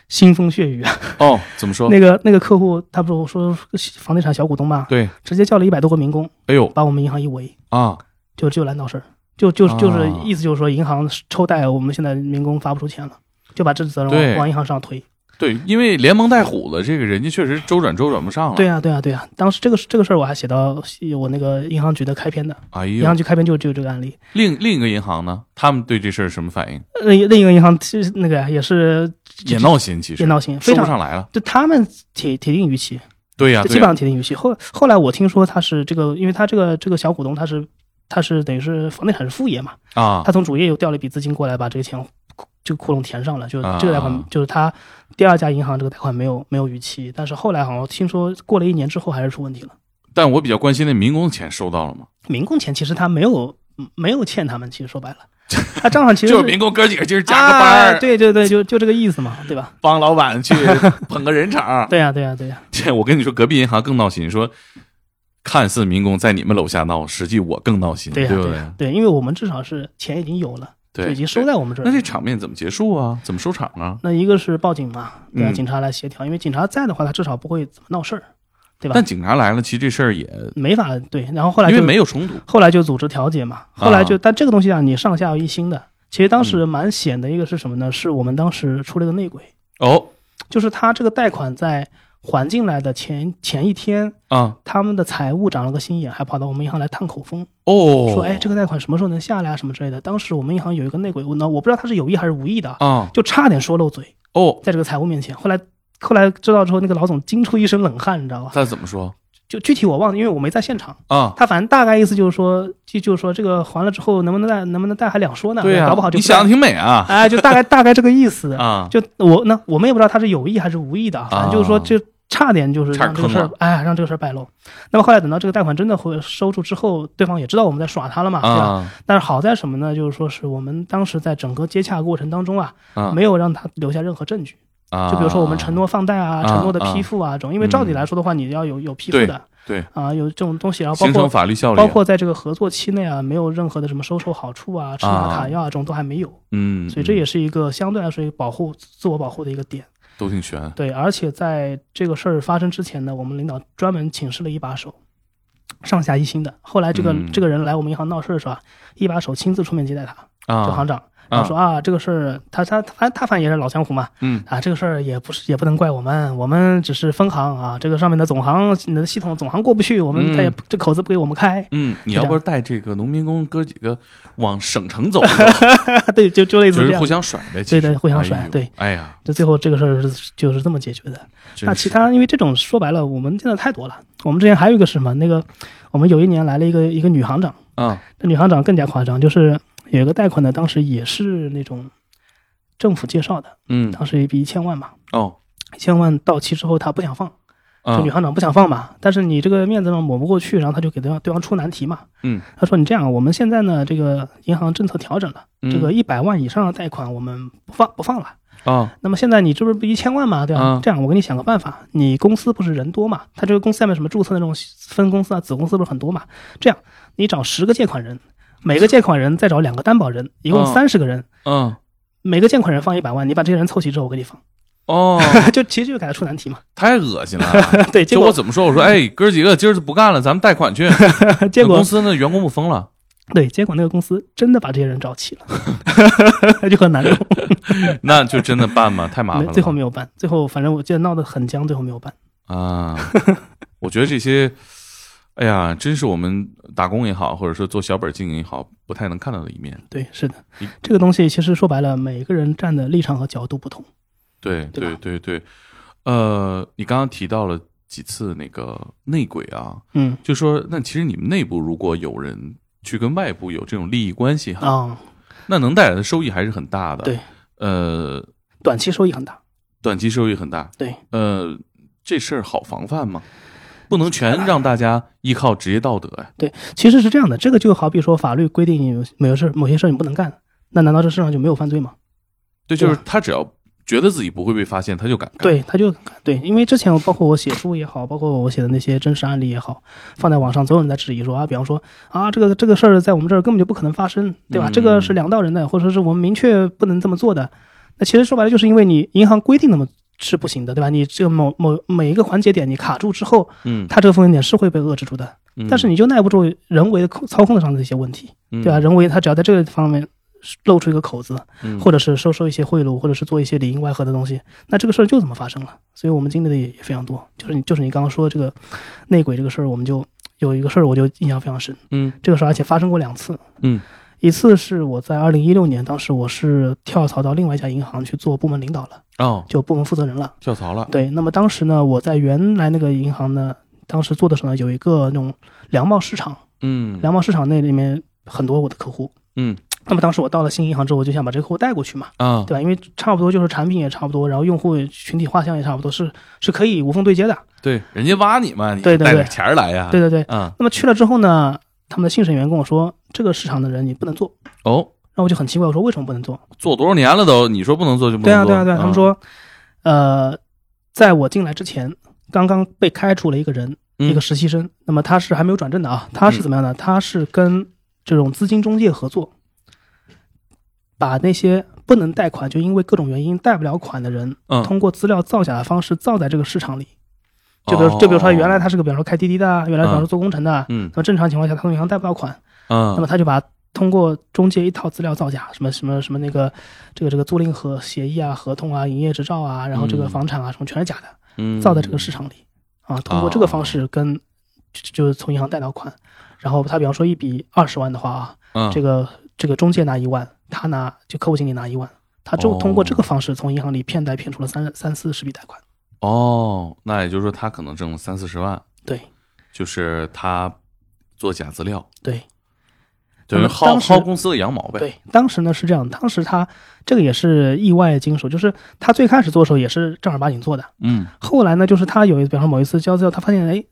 腥风血雨啊。哦，怎么说？那个那个客户，他不是说房地产小股东嘛，对，直接叫了一百多个民工，哎呦把我们银行一围，啊，就就来闹事儿，就就啊就是意思就是说，银行抽贷，我们现在民工发不出钱了，就把这责任往往银行上推。对，因为连蒙带唬的，这个人家确实周转周转不上了。对呀、对呀、对呀、当时这个这个事儿我还写到我那个银行局的开篇的，哎呦银行，局开篇就就有这个案例。另另一个银行呢，他们对这事儿什么反应？另一另一个银行其实那个也是也闹心，其实也闹心，收非常不上来了。就他们铁铁定逾期，对呀，就基本上铁定逾期。后后来我听说他是这个，因为他这个这个小股东他是他是等于是房地产是副业嘛，啊他从主业又调了一笔资金过来，把这个钱这个窟窿填上了，就啊这个贷款就是他第二家银行这个贷款没有没有逾期，但是后来好像听说过了一年之后还是出问题了。但我比较关心那民工的钱收到了吗？民工钱其实他没有没有欠他们，其实说白了，他账上其实 <laughs> 就是民工哥几个今儿加个班儿，啊对对对，就就这个意思嘛，对吧？帮老板去捧个人场。对呀、对呀、对呀、<laughs> 这我跟你说，隔壁银行更闹心，说看似民工在你们楼下闹，实际我更闹心，对呀、不对对呀、？对，因为我们至少是钱已经有了，对就已经收在我们这儿。那这场面怎么结束啊？怎么收场啊？那一个是报警嘛，对吧？嗯警察来协调，因为警察在的话，他至少不会怎么闹事儿，对吧但？警察来了，其实这事儿也没法对，然后后来因为没有冲突后来就组织调解嘛，后来就、啊但这个东西啊，你上下要一心的。其实当嗯时蛮险的一个是什么呢？是我们当时出了个内鬼，哦就是他这个贷款在还进来的前前一天，啊他们的财务长了个心眼，还跑到我们银行来探口风，哦，说哎这个贷款什么时候能下来啊什么之类的。当时我们银行有一个内鬼，我呢我不知道他是有意还是无意的啊，啊就差点说漏嘴，哦，在这个财务面前。后来后来知道之后，那个老总惊出一身冷汗，你知道吧？他怎么说就具体我忘了，因为我没在现场。啊？他反正大概意思就是说，就就是说这个还了之后能不能贷，能不能贷还两说呢？对呀、搞不好就不你想的挺美啊哎，就大概大概这个意思。<laughs> 啊！就我那，我们也不知道他是有意还是无意的，反正就是说，就差点就是让这个事儿，哎，让这个事儿败露。那么后来等到这个贷款真的会收住之后，对方也知道我们在耍他了嘛，对吧？啊但是好在什么呢？就是说是我们当时在整个接洽过程当中啊，啊没有让他留下任何证据。啊！就比如说我们承诺放贷啊，啊承诺的批复啊这种，因为照理来说的话，你要有有批复的对啊，有这种东西，然后包括法律效力，包括在这个合作期内啊，没有任何的什么收受好处啊、吃啊拿卡要啊这种都还没有，嗯，所以这嗯也是一个相对来说一个保护自我保护的一个点。都挺悬。对，而且在这个事儿发生之前呢，我们领导专门请示了一把手，上下一心的。后来这个、嗯。这个人来我们银行闹事的时候啊，一把手亲自出面接待他，就啊行长，然后说啊，这个事儿他他他他反正也是老江湖嘛，嗯啊，这个事儿也不是也不能怪我们，我们只是分行啊，这个上面的总行你的系统总行过不去，我们嗯他也不这口子不给我们开，嗯，你要不是带这个农民工哥几个往省城走，<laughs> 对，就就类似这样就是互。相甩呗，对对互相甩哎对哎呀，这最后这个事儿是就是这么解决的。那其他因为这种说白了，我们见的太多了。我们之前还有一个是什么？那个我们有一年来了一个一个女行长，啊这女行长更加夸张，就是有一个贷款呢，当时也是那种政府介绍的，嗯当时一笔一千万嘛，哦一千万到期之后他不想放，啊就女行长不想放嘛，但是你这个面子上抹不过去，然后他就给对方对方出难题嘛。嗯，他说你这样，我们现在呢这个银行政策调整了，嗯这个一百万以上的贷款我们不放不放了。啊那么现在你这不是一千万嘛，对吧？啊这样我给你想个办法，你公司不是人多嘛？他这个公司下面什么注册那种分公司啊、子公司不是很多嘛？这样你找十个借款人，每个借款人再找两个担保人，一共嗯三十个人，嗯每个借款人放一百万，你把这些人凑齐之后，我给你放，哦，<laughs> 就其实就给他出难题嘛。太恶心了。<laughs> 对，结就我怎么说？我说，哎，<laughs> 哥几个今儿就不干了，咱们贷款去。结果公司那员工不疯了？对，结果那个公司真的把这些人找齐了，就很难受。那就真的办吗？太麻烦了。最后没有办，最后反正我记得闹得很僵，最后没有办。啊，我觉得这些，哎呀，真是我们打工也好，或者说做小本经营也好，不太能看到的一面。对，是的，这个东西其实说白了，每个人站的立场和角度不同。对对对对对，呃，你刚刚提到了几次那个内鬼啊，嗯就说那其实你们内部如果有人去跟外部有这种利益关系哈，啊，那能带来的收益还是很大的。对，呃，短期收益很大。短期收益很大。对，呃，这事儿好防范吗？不能全让大家依靠职业道德呀。<laughs> 对其实是这样的，这个就好比说法律规定你某些事某些事儿你不能干，那难道这世上就没有犯罪吗？对，就是他只要觉得自己不会被发现，他就敢干。对，他就对，因为之前包括我写书也好，包括我写的那些真实案例也好，放在网上，总有人在质疑说啊，比方说啊，这个这个事儿在我们这儿根本就不可能发生，对吧？嗯这个是两道人的，或者说是我们明确不能这么做的。那其实说白了，就是因为你银行规定那么是不行的，对吧？你这个某某每一个环节点你卡住之后，嗯，它这个风险点是会被遏制住的，嗯但是你就耐不住人为的控操控上的一些问题，嗯对吧？人为他只要在这个方面露出一个口子，嗯或者是收收一些贿赂，或者是做一些里应外合的东西，那这个事儿就怎么发生了。所以我们经历的也也非常多。就是你就是你刚刚说的这个内鬼这个事儿，我们就有一个事儿我就印象非常深。嗯这个事儿而且发生过两次。嗯，一次是我在二零一六年，当时我是跳槽到另外一家银行去做部门领导了，哦，就部门负责人了。跳槽了。对，那么当时呢，我在原来那个银行呢，当时做的时候呢，有一个那种粮贸市场，嗯粮贸市场那里面很多我的客户。嗯那么当时我到了新银行之后，我就想把这个客户带过去嘛。啊对吧？因为差不多就是产品也差不多，然后用户群体画像也差不多，是是可以无缝对接的。对，人家挖你嘛，你带点钱儿来呀。对对对。嗯那么去了之后呢，他们的信审员跟我说，这个市场的人你不能做。哦，然后我就很奇怪，我说为什么不能做？做多少年了都，你说不能做就不对啊，能做？对啊，对啊。他们说，呃，在我进来之前，刚刚被开除了一个人，嗯一个实习生。那么他是还没有转正的啊，他是怎么样呢？他是跟这种资金中介合作，把那些不能贷款，就因为各种原因贷不了款的人，嗯，通过资料造假的方式造在这个市场里。就比如，哦就比如说，原来他是个，比方说开滴滴的啊，原来比方说做工程的啊，嗯那么正常情况下，他从银行贷不到款，那么嗯他就把通过中介一套资料造假，什么什么什么那个这个这个租赁合协议啊、合同啊、营业执照啊，然后这个嗯。房产啊什么全是假的，嗯，造在这个市场里。啊，通过这个方式跟就就是从银行贷到款，然后他比方说一笔二十万的话啊，嗯。这个这个中介拿一万，他拿就客户经理拿一万，他就哦通过这个方式从银行里骗贷骗出了三三四十笔贷款，哦，那也就是说他可能挣了三四十万，对。就是他做假资料，对。等于那么当时薅薅公司的羊毛呗。对，当时呢是这样，当时他这个也是意外经手，就是他最开始做的时候也是正儿八经做的，嗯。后来呢，就是他有一，比方说某一次交资料，他发现哎，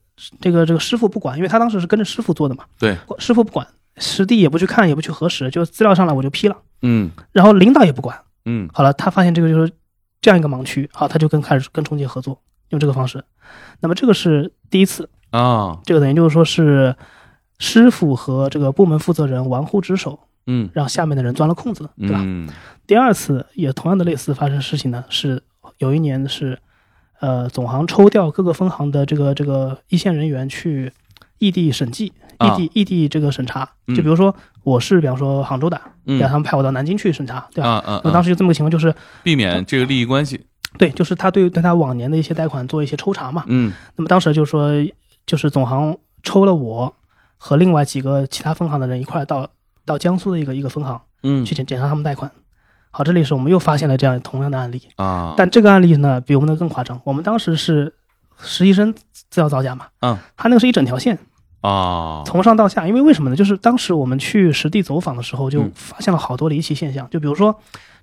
这个这个师傅不管，因为他当时是跟着师傅做的嘛，对，师傅不管，实地也不去看，也不去核实，就资料上来我就批了，嗯。然后领导也不管，嗯。好了，他发现这个就是这样一个盲区，好，他就跟开始跟中介合作，用这个方式，那么这个是第一次，啊。这个等于就是说是师傅和这个部门负责人玩忽职守，嗯让下面的人钻了空子，对吧？嗯第二次也同样的类似发生事情呢，是有一年是，呃，总行抽调各个分行的这个这个一线人员去异地审计、异啊地异地这个审查。嗯就比如说我是比方说杭州的，嗯让他们派我到南京去审查，对吧？啊啊，那当时就这么个情况，就是避免这个利益关系。对，就是他对对他往年的一些贷款做一些抽查嘛。嗯那么当时就说，就是总行抽了我和另外几个其他分行的人一块儿到到江苏的一个一个分行嗯去检检查他们贷款。好，这里是我们又发现了这样同样的案例。啊，但这个案例呢，比我们的更夸张。我们当时是实习生资料造假嘛，嗯，他那个是一整条线，啊，从上到下。因为为什么呢？就是当时我们去实地走访的时候，就嗯发现了好多离奇现象。就比如说，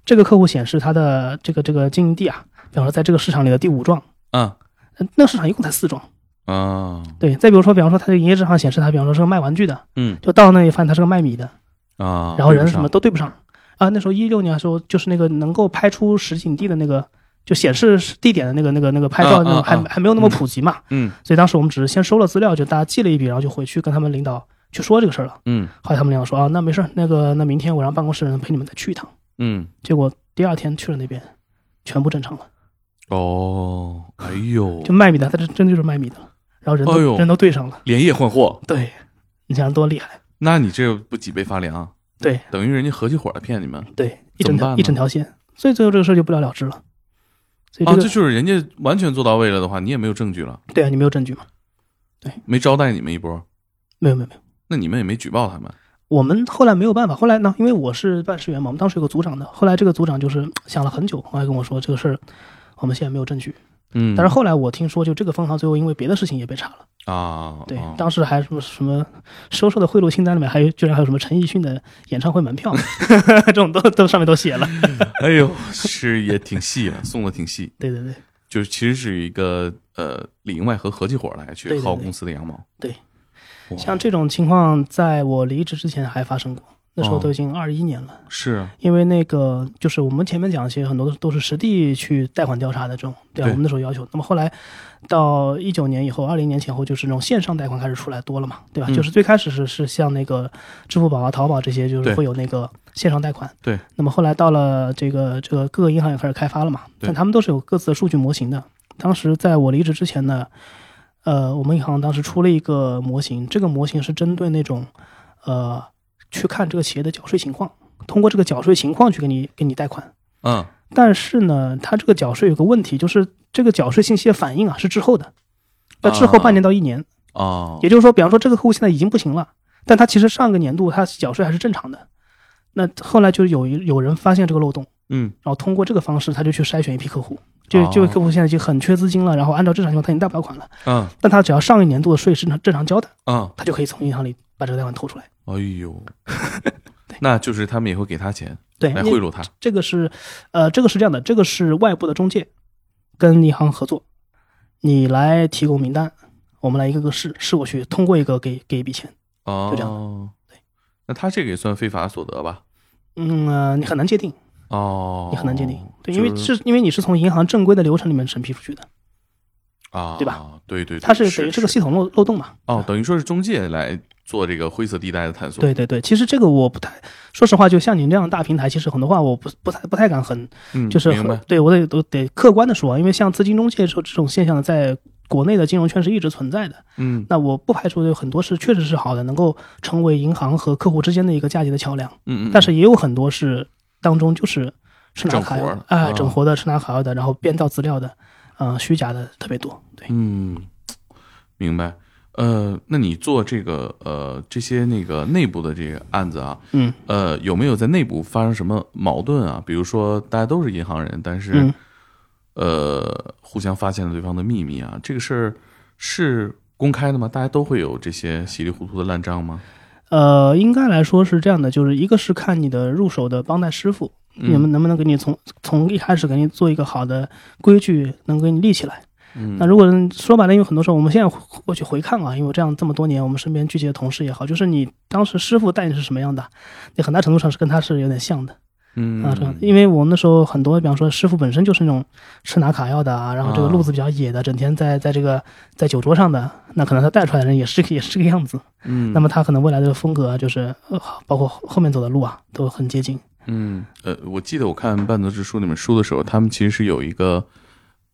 这个客户显示他的这个这个经营地啊，比方说在这个市场里的第五幢，嗯呃那市场一共才四幢。啊，对，再比如说，比方说他的营业账上显示他，比方说是个卖玩具的，嗯就到那里发现它是个卖米的，啊，然后人什么都对不上啊。那时候一六年的时候，就是那个能够拍出实景地的那个，就显示地点的那个那个那个拍照那种还啊啊啊还没有那么普及嘛，嗯所以当时我们只是先收了资料，就大家记了一笔，然后就回去跟他们领导去说这个事儿了。嗯后来他们领导说啊，那没事儿，那个那明天我让办公室人陪你们再去一趟。嗯，结果第二天去了那边，全部正常了，哦，哎呦，就卖米的，他这真的就是卖米的了，然后人都、哎呦人都对上了，连夜换货，对，你想多厉害？那你这不脊背发凉？对等于人家合起伙来骗你们对，一整条一整条线，所以最后这个事儿就不了了之了。所以啊！这个、这就是人家完全做到位了的话，你也没有证据了，对啊，你没有证据嘛？没招待你们一波，没有没有没有，那你们也没举报他们。我们后来没有办法，后来呢，因为我是办事员嘛，我们当时有个组长的，后来这个组长就是想了很久，后来跟我说这个事儿，我们现在没有证据。嗯，但是后来我听说，就这个分行最后因为别的事情也被查了，啊，对，啊当时还什么什么收受的贿赂清单里面还有居然还有什么陈奕迅的演唱会门票，<laughs> 这种都都上面都写了。<laughs> 哎呦，是也挺细啊，送的挺细，<laughs> 对对对。就是其实是一个呃里应外合合起伙来去薅公司的羊毛。对。哇，像这种情况，在我离职之前还发生过，那时候哦都已经二一年了。是啊，因为那个就是我们前面讲一些很多都都是实地去贷款调查的这种，对我们那时候要求，那么后来到一九年以后，二零年前后，就是那种线上贷款开始出来多了嘛，对吧？嗯就是最开始是是像那个支付宝啊、淘宝这些，就是会有那个线上贷款。对。那么后来到了这个这个各个银行也开始开发了嘛，但他们都是有各自的数据模型的。当时在我离职之前呢，呃，我们银行当时出了一个模型，这个模型是针对那种呃去看这个企业的缴税情况。通过这个缴税情况去给你给你贷款。嗯但是呢，它这个缴税有个问题，就是这个缴税信息的反应啊是滞后的，要滞后半年到一年。啊，也就是说，比方说这个客户现在已经不行了，但他其实上个年度他缴税还是正常的。那后来就有一有人发现这个漏洞，嗯然后通过这个方式，他就去筛选一批客户。就哦这位客户现在已经很缺资金了，然后按照正常情况他已经贷不了款了，嗯但他只要上一年度的税是正常正常交的，嗯，他就可以从银行里把这个贷款偷出来。哎呦，<laughs> 那就是他们也会给他钱对，来贿赂他。这个是，呃，这个是这样的，这个是外部的中介跟银行合作，你来提供名单，我们来一个个试试过去，通过一个给给一笔钱。哦，就这样对，那他这个也算非法所得吧？嗯、呃，你很难界定，哦，你很难界定，对，因为是。因为你是从银行正规的流程里面审批出去的，啊，对吧？对对，对它是是等于这个系统漏漏洞嘛。哦，等于说是中介来做这个灰色地带的探索。对对对，其实这个我不太，说实话，就像您这样的大平台，其实很多话我不不太不太敢很嗯，就是很。对我得都得客观的说，因为像资金中介这这种现象，在国内的金融圈是一直存在的。嗯那我不排除有很多是确实是好的，能够成为银行和客户之间的一个嫁接的桥梁，嗯嗯，但是也有很多是当中就是吃拿整卡啊整活的吃拿卡要的，然后编造资料的，嗯、虚假的特别多。对，嗯，明白。呃，那你做这个呃这些那个内部的这个案子啊，嗯呃，有没有在内部发生什么矛盾啊？比如说大家都是银行人，但是、嗯呃互相发现了对方的秘密啊，这个事儿是公开的吗？大家都会有这些稀里糊涂的烂账吗？呃，应该来说是这样的，就是一个是看你的入手的帮带师傅，你嗯们能不能给你从从一开始给你做一个好的规矩，能给你立起来。嗯那如果说白了，因为很多时候我们现在过去回看啊，因为这样这么多年，我们身边聚集的同事也好，就是你当时师傅带你是什么样的，你很大程度上是跟他是有点像的嗯啊。这样，因为我们那时候很多，比方说师傅本身就是那种吃拿卡要的啊，然后这个啊路子比较野的，整天在在这个在酒桌上的，那可能他带出来的人也是也是这个样子。嗯，那么他可能未来的风格啊，就是呃，包括后面走的路啊，都很接近。嗯，呃，我记得我看《半泽直书》那本书的时候，他们其实是有一个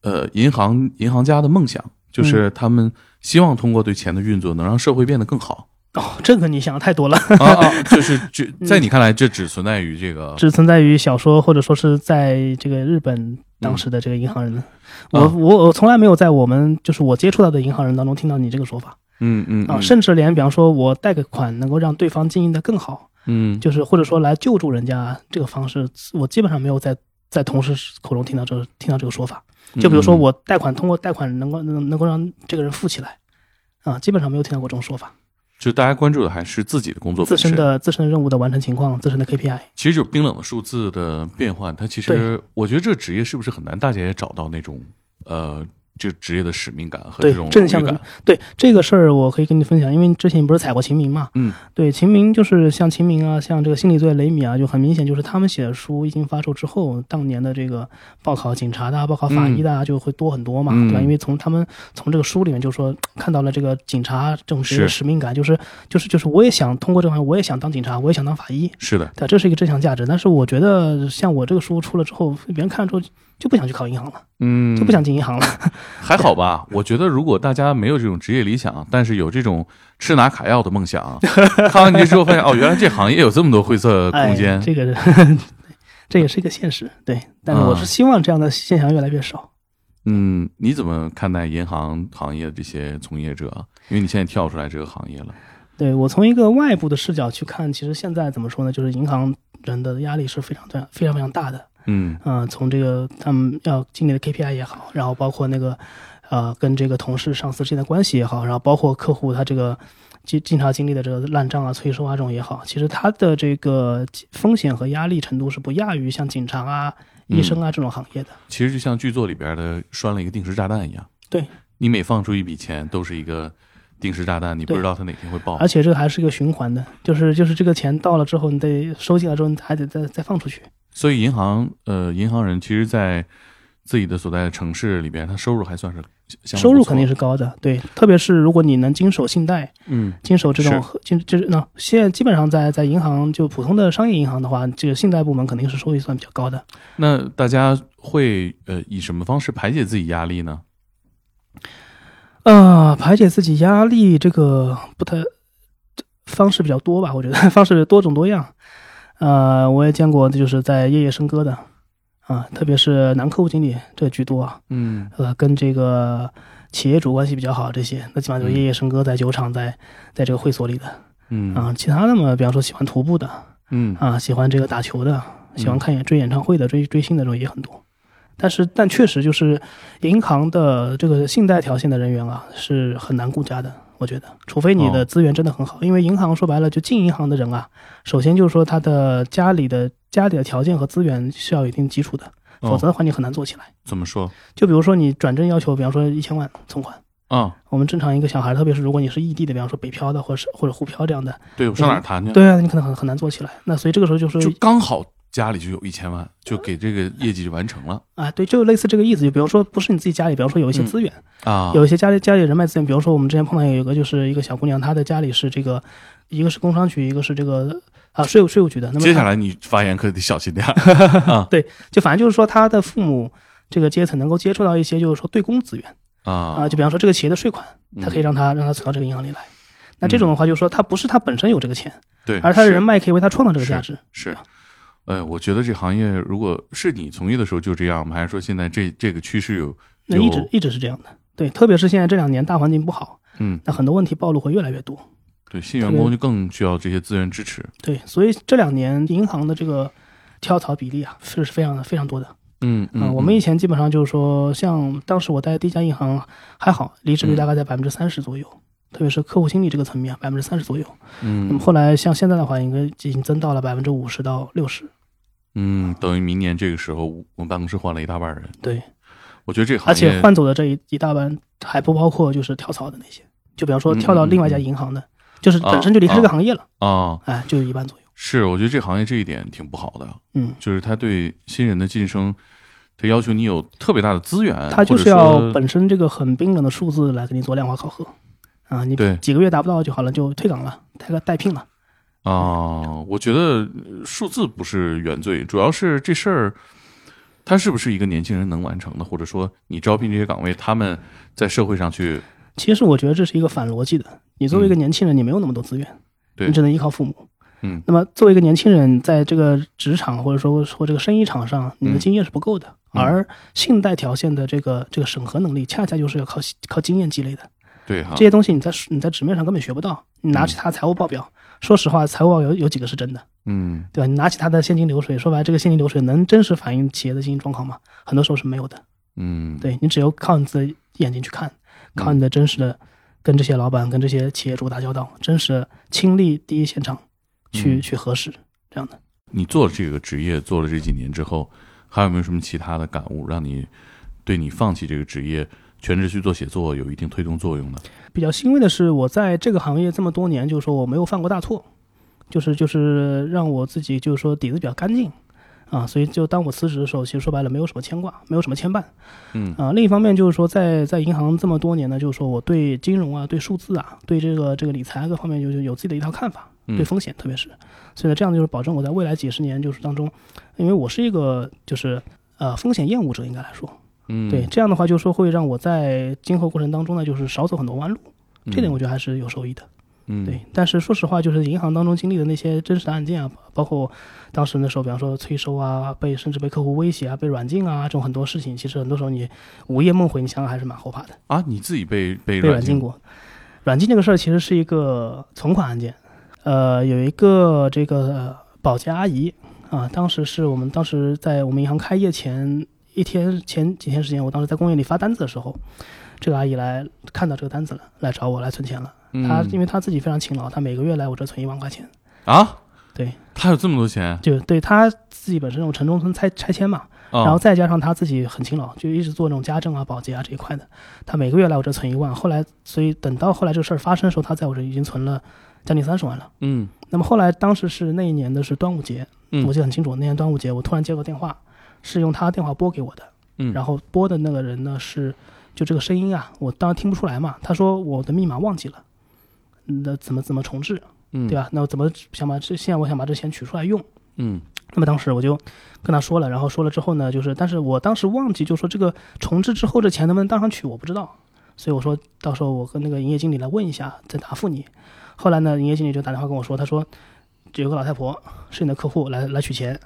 呃银行银行家的梦想，嗯就是他们希望通过对钱的运作，能让社会变得更好。哦，这个你想的太多了，啊啊，<laughs> 就是就在你看来，这只存在于这个只存在于小说，或者说是在这个日本当时的这个银行人。我啊。我我从来没有在我们就是我接触到的银行人当中听到你这个说法。啊，嗯嗯。啊甚至连比方说我贷个款能够让对方经营的更好，嗯。就是或者说来救助人家这个方式，我基本上没有在在同事口中听到这听到这个说法。就比如说嗯我贷款通过贷款能够能能够让这个人富起来，啊，基本上没有听到过这种说法。就大家关注的还是自己的工作自身身的自身任务的完成情况，自身的 KPI。其实就是冰冷的数字的变换。它其实我觉得这个职业是不是很难，大家也找到那种呃这职业的使命感和这种正向的。对这个事儿，我可以跟你分享，因为之前你不是踩过秦明嘛？嗯，对，秦明就是像秦明啊，像这个心理罪雷米啊，就很明显就是他们写的书一经发售之后，当年的这个报考警察的啊、报考法医的啊，就会多很多嘛，嗯对吧？因为从他们从这个书里面就说看到了这个警察这种职业使命感，就是就是就是我也想通过这个行业，我也想当警察，我也想当法医，是的，对，这是一个正向价值。但是我觉得像我这个书出了之后，别人看了之后就不想去考银行了，嗯，就不想进银行了。<laughs> 还好吧？我觉得如果大家没有这种职业理想，但是有这种吃拿卡要的梦想，看完你之后发现哦，原来这行业有这么多灰色空间哎、。这个 <laughs> 这也是一个现实，对。但是我是啊希望这样的现象越来越少。嗯，你怎么看待银行行业这些从业者啊？因为你现在跳出来这个行业了。对我从一个外部的视角去看，其实现在怎么说呢？就是银行人的压力是非常非常非常非常大的。嗯呃、从这个他们要经历的 KPI 也好，然后包括那个呃跟这个同事、上司之间的关系也好，然后包括客户他这个经经常经历的这个烂账啊、催收啊这种也好，其实他的这个风险和压力程度是不亚于像警察啊、医生啊这种行业的。其实就像剧作里边的拴了一个定时炸弹一样。对，你每放出一笔钱，都是一个定时炸弹，你不知道它哪天会爆而。且这个还是一个循环的，就是就是这个钱到了之后，你得收进来之后，你还得再再放出去。所以银行呃，银行人其实，在自己的所在的城市里边，他收入还算是相收入肯定是高的，对，特别是如果你能经手信贷，嗯经手这种经就是那现在基本上在在银行就普通的商业银行的话，这个信贷部门肯定是收益算比较高的。那大家会呃以什么方式排解自己压力呢？呃，排解自己压力这个不太方式比较多吧，我觉得 <laughs> 方式多种多样。呃，我也见过，就是在夜夜笙歌的啊，特别是男客户经理这居多啊。嗯呃，跟这个企业主关系比较好这些，那基本上就夜夜笙歌，在酒厂，在在这个会所里的嗯啊。其他的嘛，比方说喜欢徒步的嗯啊，喜欢这个打球的，喜欢看演追演唱会的、追追星的这种也很多。但是，但确实就是银行的这个信贷条线的人员啊，是很难顾家的。我觉得，除非你哦的资源真的很好，因为银行说白了，就进银行的人啊，首先就是说他的家里的家里的条件和资源是要有一定基础的，否则哦，的话你很难做起来。怎么说就比如说你转正要求，比方说一千万存款，啊？我们正常一个小孩，特别是如果你是异地的，比方说北漂的，或者是或者沪漂这样的，对我上哪儿谈去？对啊，你可能很很难做起来。那所以这个时候就是就刚好家里就有一千万，就给这个业绩就完成了啊，对，就类似这个意思。就比如说不是你自己家里，比方说有一些资源，啊。有一些家里家里人脉资源，比如说我们之前碰到有一个就是一个小姑娘，她的家里是这个，一个是工商局，一个是这个啊税务税务局的。那么接下来你发言可得小心点儿 <laughs> 啊就反正就是说她的父母这个阶层能够接触到一些就是说对公资源啊，啊！就比方说这个企业的税款，他可以让他让他存到这个银行里来。那这种的话，就是说他不是他本身有这个钱，对，而他的人脉可以为他创造这个价值。是，呃，我觉得这行业如果是你从业的时候就这样吗？还是说现在这这个趋势有有那一直一直是这样的，对，特别是现在这两年大环境不好，嗯，那很多问题暴露会越来越多。对新员工就更需要这些资源支持。对，所以这两年银行的这个跳槽比例啊，是非常的非常多的。嗯嗯，我们以前基本上就是说，像当时我待的第一家银行还好，离职率嗯大概在百分之三十左右。特别是客户经理这个层面，百分之三十左右。嗯那么嗯后来像现在的话，应该已经增到了百分之五十到六十。嗯，等于明年这个时候，我们办公室换了一大半人。对，我觉得这个行而且换走的这一一大半还不包括就是跳槽的那些，就比方说跳到另外一家银行的，就是本身就离开这个行业了，啊，哎，就一半左右。是我觉得这行业这一点挺不好的，嗯，就是他对新人的晋升，他要求你有特别大的资源，他就是要本身这个很冰冷的数字来给你做量化考核，啊，你对。几个月达不到就好了，就退岗了，带个带聘了。啊，我觉得呃数字不是原罪，主要是这事儿，他是不是一个年轻人能完成的，或者说你招聘这些岗位，他们在社会上去，其实我觉得这是一个反逻辑的。你作为一个年轻人，你没有那么多资源，对你只能依靠父母。嗯那么作为一个年轻人，在这个职场或者说说这个生意场上，你的嗯经验是不够的，嗯而信贷条线的这个这个审核能力，恰恰就是要靠靠经验积累的。对哈这，些东西你在你在纸面上根本学不到。你拿起他财务报表，说实话，财务报表有有几个是真的，嗯对吧？你拿起他的现金流水，说白了，这个现金流水能真实反映企业的经营状况吗？很多时候是没有的。嗯，对你只有靠你自己眼睛去看，靠你的真实的跟这些老板、跟这些企业主打交道，真实亲历第一现场去、嗯去核实这样的。你做了这个职业，做了这几年之后，还有没有什么其他的感悟，让你对你放弃这个职业全职去做写作有一定推动作用的？比较欣慰的是，我在这个行业这么多年，就是说我没有犯过大错，就是就是让我自己就是说底子比较干净啊，所以就当我辞职的时候，其实说白了没有什么牵挂，没有什么牵绊。嗯啊，另一方面就是说在在银行这么多年呢，就是说我对金融啊、对数字啊、对这个这个理财各方面就是有自己的一套看法，嗯对风险特别是，所以呢，这样就是保证我在未来几十年就是当中，因为我是一个就是呃风险厌恶者，应该来说，嗯，对，这样的话就是说会让我在今后过程当中呢，就是少走很多弯路，嗯，这点我觉得还是有收益的。嗯对，但是说实话，就是银行当中经历的那些真实的案件啊，包括当时那时候，比方说催收啊，被甚至被客户威胁啊，被软禁啊，这种很多事情，其实很多时候你午夜梦回，你想想还是蛮后怕的。啊，你自己被被被软禁禁过，软禁这个事儿其实是一个存款案件，呃，有一个这个呃保洁阿姨啊，当时是我们当时在我们银行开业前一天前几天时间，我当时在公园里发单子的时候，这个阿姨来看到这个单子了，来找我来存钱了。她嗯因为她自己非常勤劳，她每个月来我这存一万块钱。啊，对，她有这么多钱，就对她自己本身那种城中村拆拆迁嘛，啊然后再加上他自己很勤劳，就一直做那种家政啊、保洁啊这一块的。他每个月来我这存一万，后来所以等到后来这个事儿发生的时候，他在我这已经存了将近三十万了。嗯那么后来当时是那一年的是端午节，嗯我记得很清楚，那年端午节我突然接个电话，是用他电话拨给我的，嗯，然后拨的那个人呢是就这个声音啊，我当然听不出来嘛。他说我的密码忘记了，那怎么怎么重置，嗯对吧？那我怎么想把这现在我想把这钱取出来用？嗯那么当时我就跟他说了，然后说了之后呢，就是但是我当时忘记，就说这个重置之后这钱能不能当场取，我不知道，所以我说到时候我跟那个营业经理来问一下，再答复你。后来呢，营业经理就打电话跟我说，他说有个老太婆是你的客户来来取钱，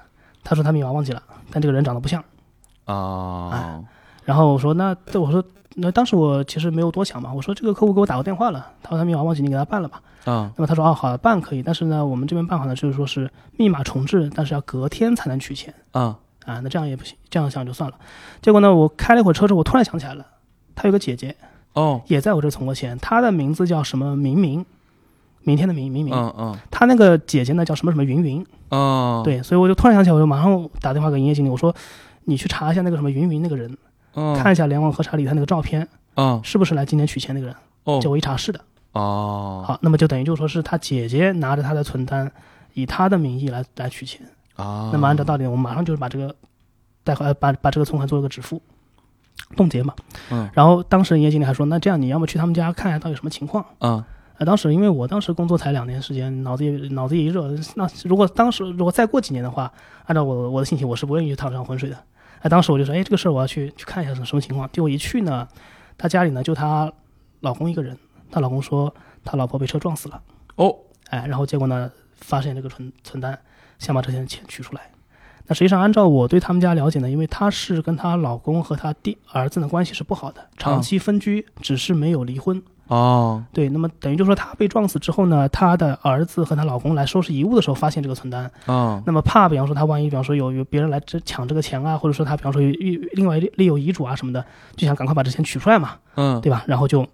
他说他密码忘记了，但这个人长得不像。啊，然后我说那对我说那当时我其实没有多想嘛，我说这个客户给我打过电话了，他说他密码忘记，你给他办了吧。啊那么他说哦好办可以，但是呢我们这边办好呢就是说是密码重置，但是要隔天才能取钱。啊啊，那这样也不行，这样想就算了。结果呢，我开了一会儿车之后，我突然想起来了，他有个姐姐哦，也在我这存过钱，她的名字叫什么明明，明天的明明明，嗯嗯。他那个姐姐呢叫什么什么云云，啊，，对，所以我就突然想起来，我就马上打电话给营业经理，我说你去查一下那个什么云云那个人，嗯。看一下联网核查里他那个照片啊是不是来今天取钱那个人。哦。结果一查是的，哦。好，那么就等于就说是他姐姐拿着他的存单，以他的名义来来取钱。啊，那么按照道理，我们马上就是把这个贷款，呃把把这个存款做一个止付，冻结嘛。嗯。然后当时营业经理还说，那这样你要么去他们家看一下到底什么情况。啊呃，当时因为我当时工作才两年时间，脑子也脑子也一热，那如果当时如果再过几年的话，按照我我的心情，我是不愿意去趟这趟浑水的。哎，当时我就说，哎，这个事儿我要去去看一下是什么情况。结果一去呢，他家里呢就她老公一个人，她老公说他老婆被车撞死了。哦哎，然后结果呢，发现这个存存单，想把这些钱取出来。那实际上，按照我对他们家了解呢，因为她是跟她老公和她弟儿子的关系是不好的，长期分居，只是没有离婚。哦。对，那么等于就说她被撞死之后呢，她的儿子和她老公来收拾遗物的时候，发现这个存单，啊那么怕，比方说她万一，比方说有有别人来这抢这个钱啊，或者说她比方说有有另外立有遗嘱啊什么的，就想赶快把这钱取出来嘛，嗯。对吧？然后就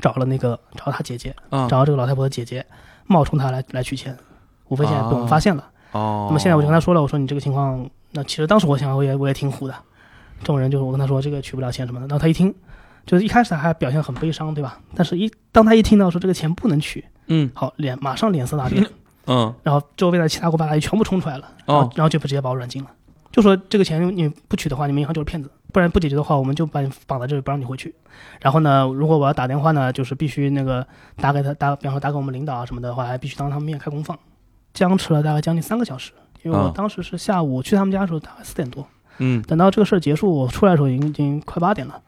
找了那个找她姐姐，啊找到这个老太婆的姐姐，冒充她来来取钱，无非现在被我们发现了。哦，那么现在我就跟她说了，我说你这个情况，那其实当时我想我也我也挺虎的，这种人就是我跟她说这个取不了钱什么的，然后她一听，就是一开始她还表现很悲伤，对吧？但是一当他一听到说这个钱不能取，嗯好脸马上脸色大变，嗯然后周围的七大姑八大姨全部冲出来了，然后、哦然后就直接把我软禁了，就说这个钱你不取的话，你们银行就是骗子，不然不解决的话，我们就把你绑在这里不让你回去。然后呢，如果我要打电话呢，就是必须那个打给他打，比方说打给我们领导啊什么的话，还必须当他们面开公放，僵持了大概将近三个小时。因为我啊当时是下午去他们家的时候，大概四点多，嗯等到这个事儿结束，我出来的时候已经已经快八点了。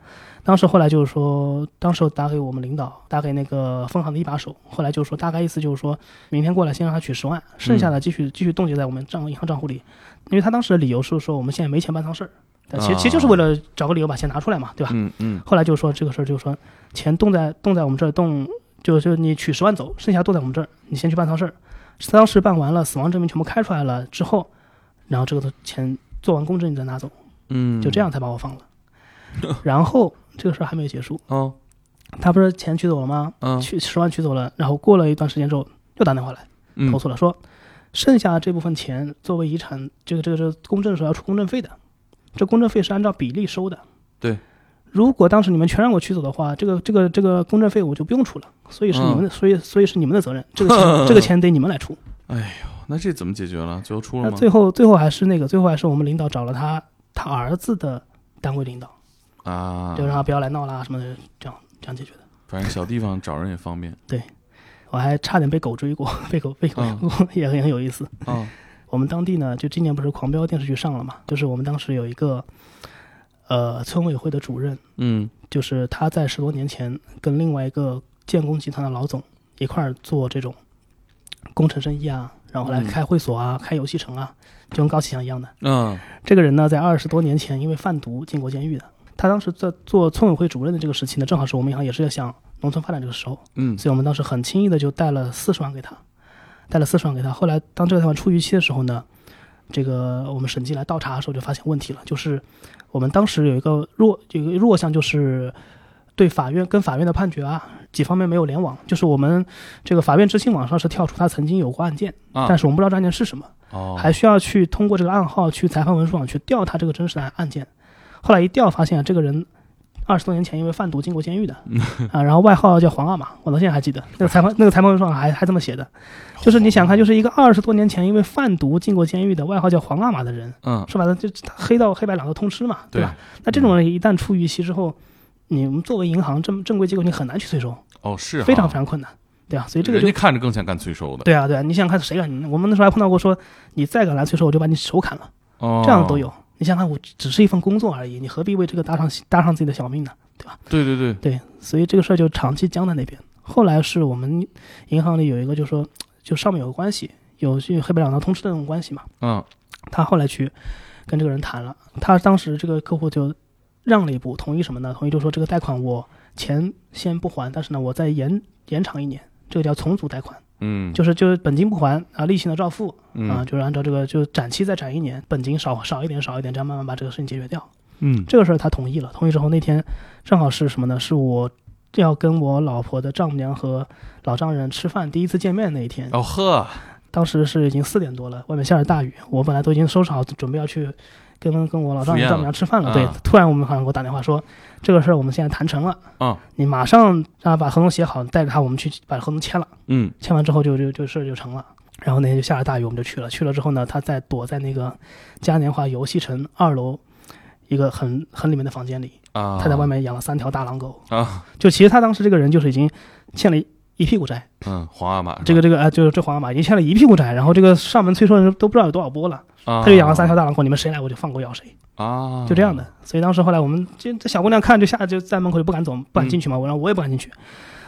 当时后来就是说，当时打给我们领导，打给那个分行的一把手，后来就是说，大概意思就是说明天过来先让他取十万，剩下的继续继续冻结在我们账银行账户里。因为他当时的理由是说我们现在没钱办丧事儿，但其实其实就是为了找个理由把钱拿出来嘛，对吧？嗯嗯后来就说这个事儿，就是说钱冻在冻在我们这儿，冻就就你取十万走，剩下冻在我们这儿，你先去办丧事儿。丧事办完了，死亡证明全部开出来了之后，然后这个钱做完公证你再拿走，嗯，就这样才把我放了。然后这个事儿还没有结束，哦他不是钱取走了吗？嗯取十万取走了，然后过了一段时间之后又打电话来嗯投诉了，说剩下这部分钱作为遗产，这个这个这个公证的时候要出公证费的，这公证费是按照比例收的。对，如果当时你们全让我取走的话，这个这个这个公证费我就不用出了，所以是你们的，所以所以是你们的责任，这个钱 <laughs> 这个钱得你们来出。哎呦，那这怎么解决了？最后出了吗？最后最后还是那个，最后还是我们领导找了他他儿子的单位领导，啊，就让他不要来闹啦什么的，这样这样解决的。反正小地方找人也方便对我还差点被狗追过，<laughs> 被狗被狗嗯 <laughs> 追过，也很很有意思。嗯。<laughs> 我们当地呢，就今年不是《狂飙》电视剧上了嘛，就是我们当时有一个呃村委会的主任，嗯就是他在十多年前跟另外一个建工集团的老总一块儿做这种工程生意啊，然后来嗯开会所啊、开游戏城啊，就跟高启强一样的。嗯这个人呢，在二十多年前因为贩毒进过监狱的。他当时在做村委会主任的这个时期呢，正好是我们银行也是要想农村发展这个时候，嗯所以我们当时很轻易的就贷了四十万给他，贷了四十万给他。后来当这个贷款出逾期的时候呢，这个我们审计来倒查的时候就发现问题了，就是我们当时有一个弱有一个弱项，就是对法院跟法院的判决啊几方面没有联网，就是我们这个法院执行网上是跳出他曾经有过案件，啊但是我们不知道这案件是什么，哦，还需要去通过这个暗号去裁判文书网去调他这个真实的案件。后来一调发现啊，这个人二十多年前因为贩毒进过监狱的 <laughs> 啊，然后外号叫黄阿玛，我到现在还记得那个裁判那个裁判文书上还还这么写的，就是你想看，就是一个二十多年前因为贩毒进过监狱的外号叫黄阿玛的人，嗯说白了就黑道黑白两道通吃嘛，对对吧？那这种人一旦出逾期之后，你们作为银行正正规机构，你很难去催收，哦是非常非常困难，对啊，所以这个就人家看着更像干催收的对啊对啊，你想想看谁敢？我们那时候还碰到过说，你再敢来催收，我就把你手砍了。哦，这样都有。你想想看，我只是一份工作而已，你何必为这个搭上搭上自己的小命呢？对吧？对对对，对，所以这个事儿就长期僵在那边。后来是我们银行里有一个，就说就上面有个关系，有去黑白两道通吃的那种关系嘛。嗯他后来去跟这个人谈了，他当时这个客户就让了一步，同意什么呢？同意就说这个贷款我钱先不还，但是呢，我再延延长一年，这个叫重组贷款，嗯就是就是本金不还啊，利息呢照付，啊，嗯就是按照这个就展期再展一年，本金少少一点少一点，这样慢慢把这个事情解决掉。嗯这个事儿他同意了，同意之后那天正好是什么呢？是我要跟我老婆的丈母娘和老丈人吃饭第一次见面那一天。哦呵，当时是已经四点多了，外面下着大雨，我本来都已经收拾好，准备要去跟跟我老丈人丈母娘吃饭了。对啊，突然我们好像给我打电话说，这个事儿我们现在谈成了，嗯你马上让他把合同写好，带着他我们去把合同签了。嗯签完之后就就就事儿就成了。然后那天就下着大雨，我们就去了。去了之后呢，他在躲在那个嘉年华游戏城二楼一个很很里面的房间里，啊，他在外面养了三条大狼狗。啊，就其实他当时这个人就是已经欠了一一屁股债，嗯，皇阿玛这个这个啊、就是这皇阿玛已经欠了一屁股债，然后这个上门催收的人都不知道有多少波了，他他就养了三条大狼狗，你们谁来我就放狗咬谁，啊，就这样的。所以当时后来我们这这小姑娘看就下就在门口就不敢走，不敢进去嘛，我然后我也不敢进去，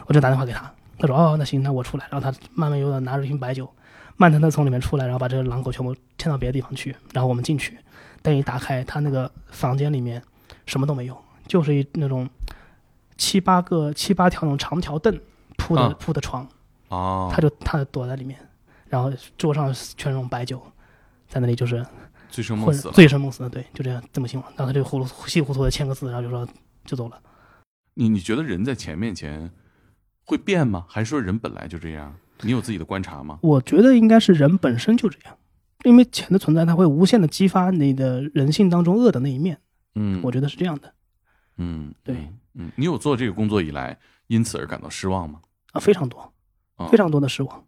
我就打电话给他，他说哦那行那我出来，然后他慢慢悠悠拿着一瓶白酒，慢腾腾从里面出来，然后把这个狼狗全部牵到别的地方去，然后我们进去，但一打开，他那个房间里面什么都没有，就是一那种七八个七八条那种长条凳铺的、啊铺的床，哦，他就他就躲在里面，然后桌上全是那种白酒，在那里就是醉生梦死。醉生梦死的，对，就这样这么形容。然后他就糊糊稀里糊涂的签个字，然后就说就走了。你你觉得人在钱面前会变吗？还是说人本来就这样？你有自己的观察吗？我觉得应该是人本身就这样，因为钱的存在，它会无限的激发你的人性当中恶的那一面。嗯，我觉得是这样的嗯，对嗯，嗯，你有做这个工作以来，因此而感到失望吗？啊，非常多啊，非常多的失望。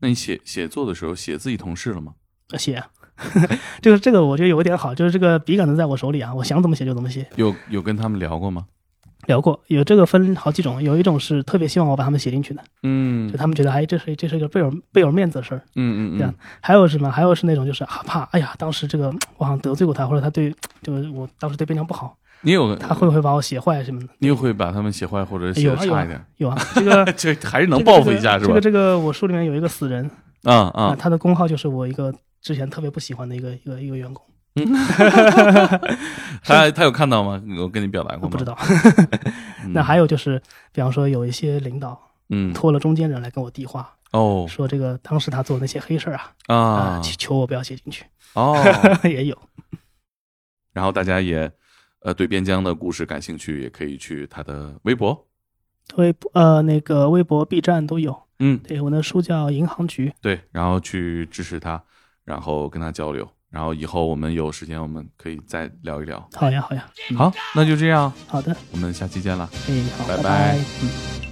那你写写作的时候写自己同事了吗？呃写啊，这 <laughs> 个这个我觉得有一点好，就是这个笔杆子在我手里啊，我想怎么写就怎么写。有有跟他们聊过吗？聊过，有这个分好几种，有一种是特别希望我把他们写进去的，嗯就他们觉得哎，这是这是一个倍有倍有面子的事儿。嗯嗯这样还有什么？还有是那种就是啊怕，哎呀，当时这个我好像得罪过他，或者他对，就是我当时对边疆不好，你有他会不会把我写坏什么的？你也会把他们写坏或者写差一点？有啊，这个 <laughs> 这还是能报复一下是吧这个？这个我书里面有一个死人啊啊，啊，他的工号就是我一个之前特别不喜欢的一个一个一个员工，<laughs> 他他有看到吗？我跟你表达过吗？我不知。道。嗯 <laughs> 那还有就是，比方说有一些领导嗯托了中间人来跟我递话，哦说这个当时他做的那些黑事儿啊啊求我不要写进去，哦，也有。然后大家也呃对边疆的故事感兴趣，也可以去他的微博。微博呃那个微博、B 站都有。嗯，对我的书叫《银行局》，对，然后去支持他，然后跟他交流，然后以后我们有时间我们可以再聊一聊。好呀，好呀，嗯好，那就这样，好的，我们下期见了。哎，好，拜拜拜嗯。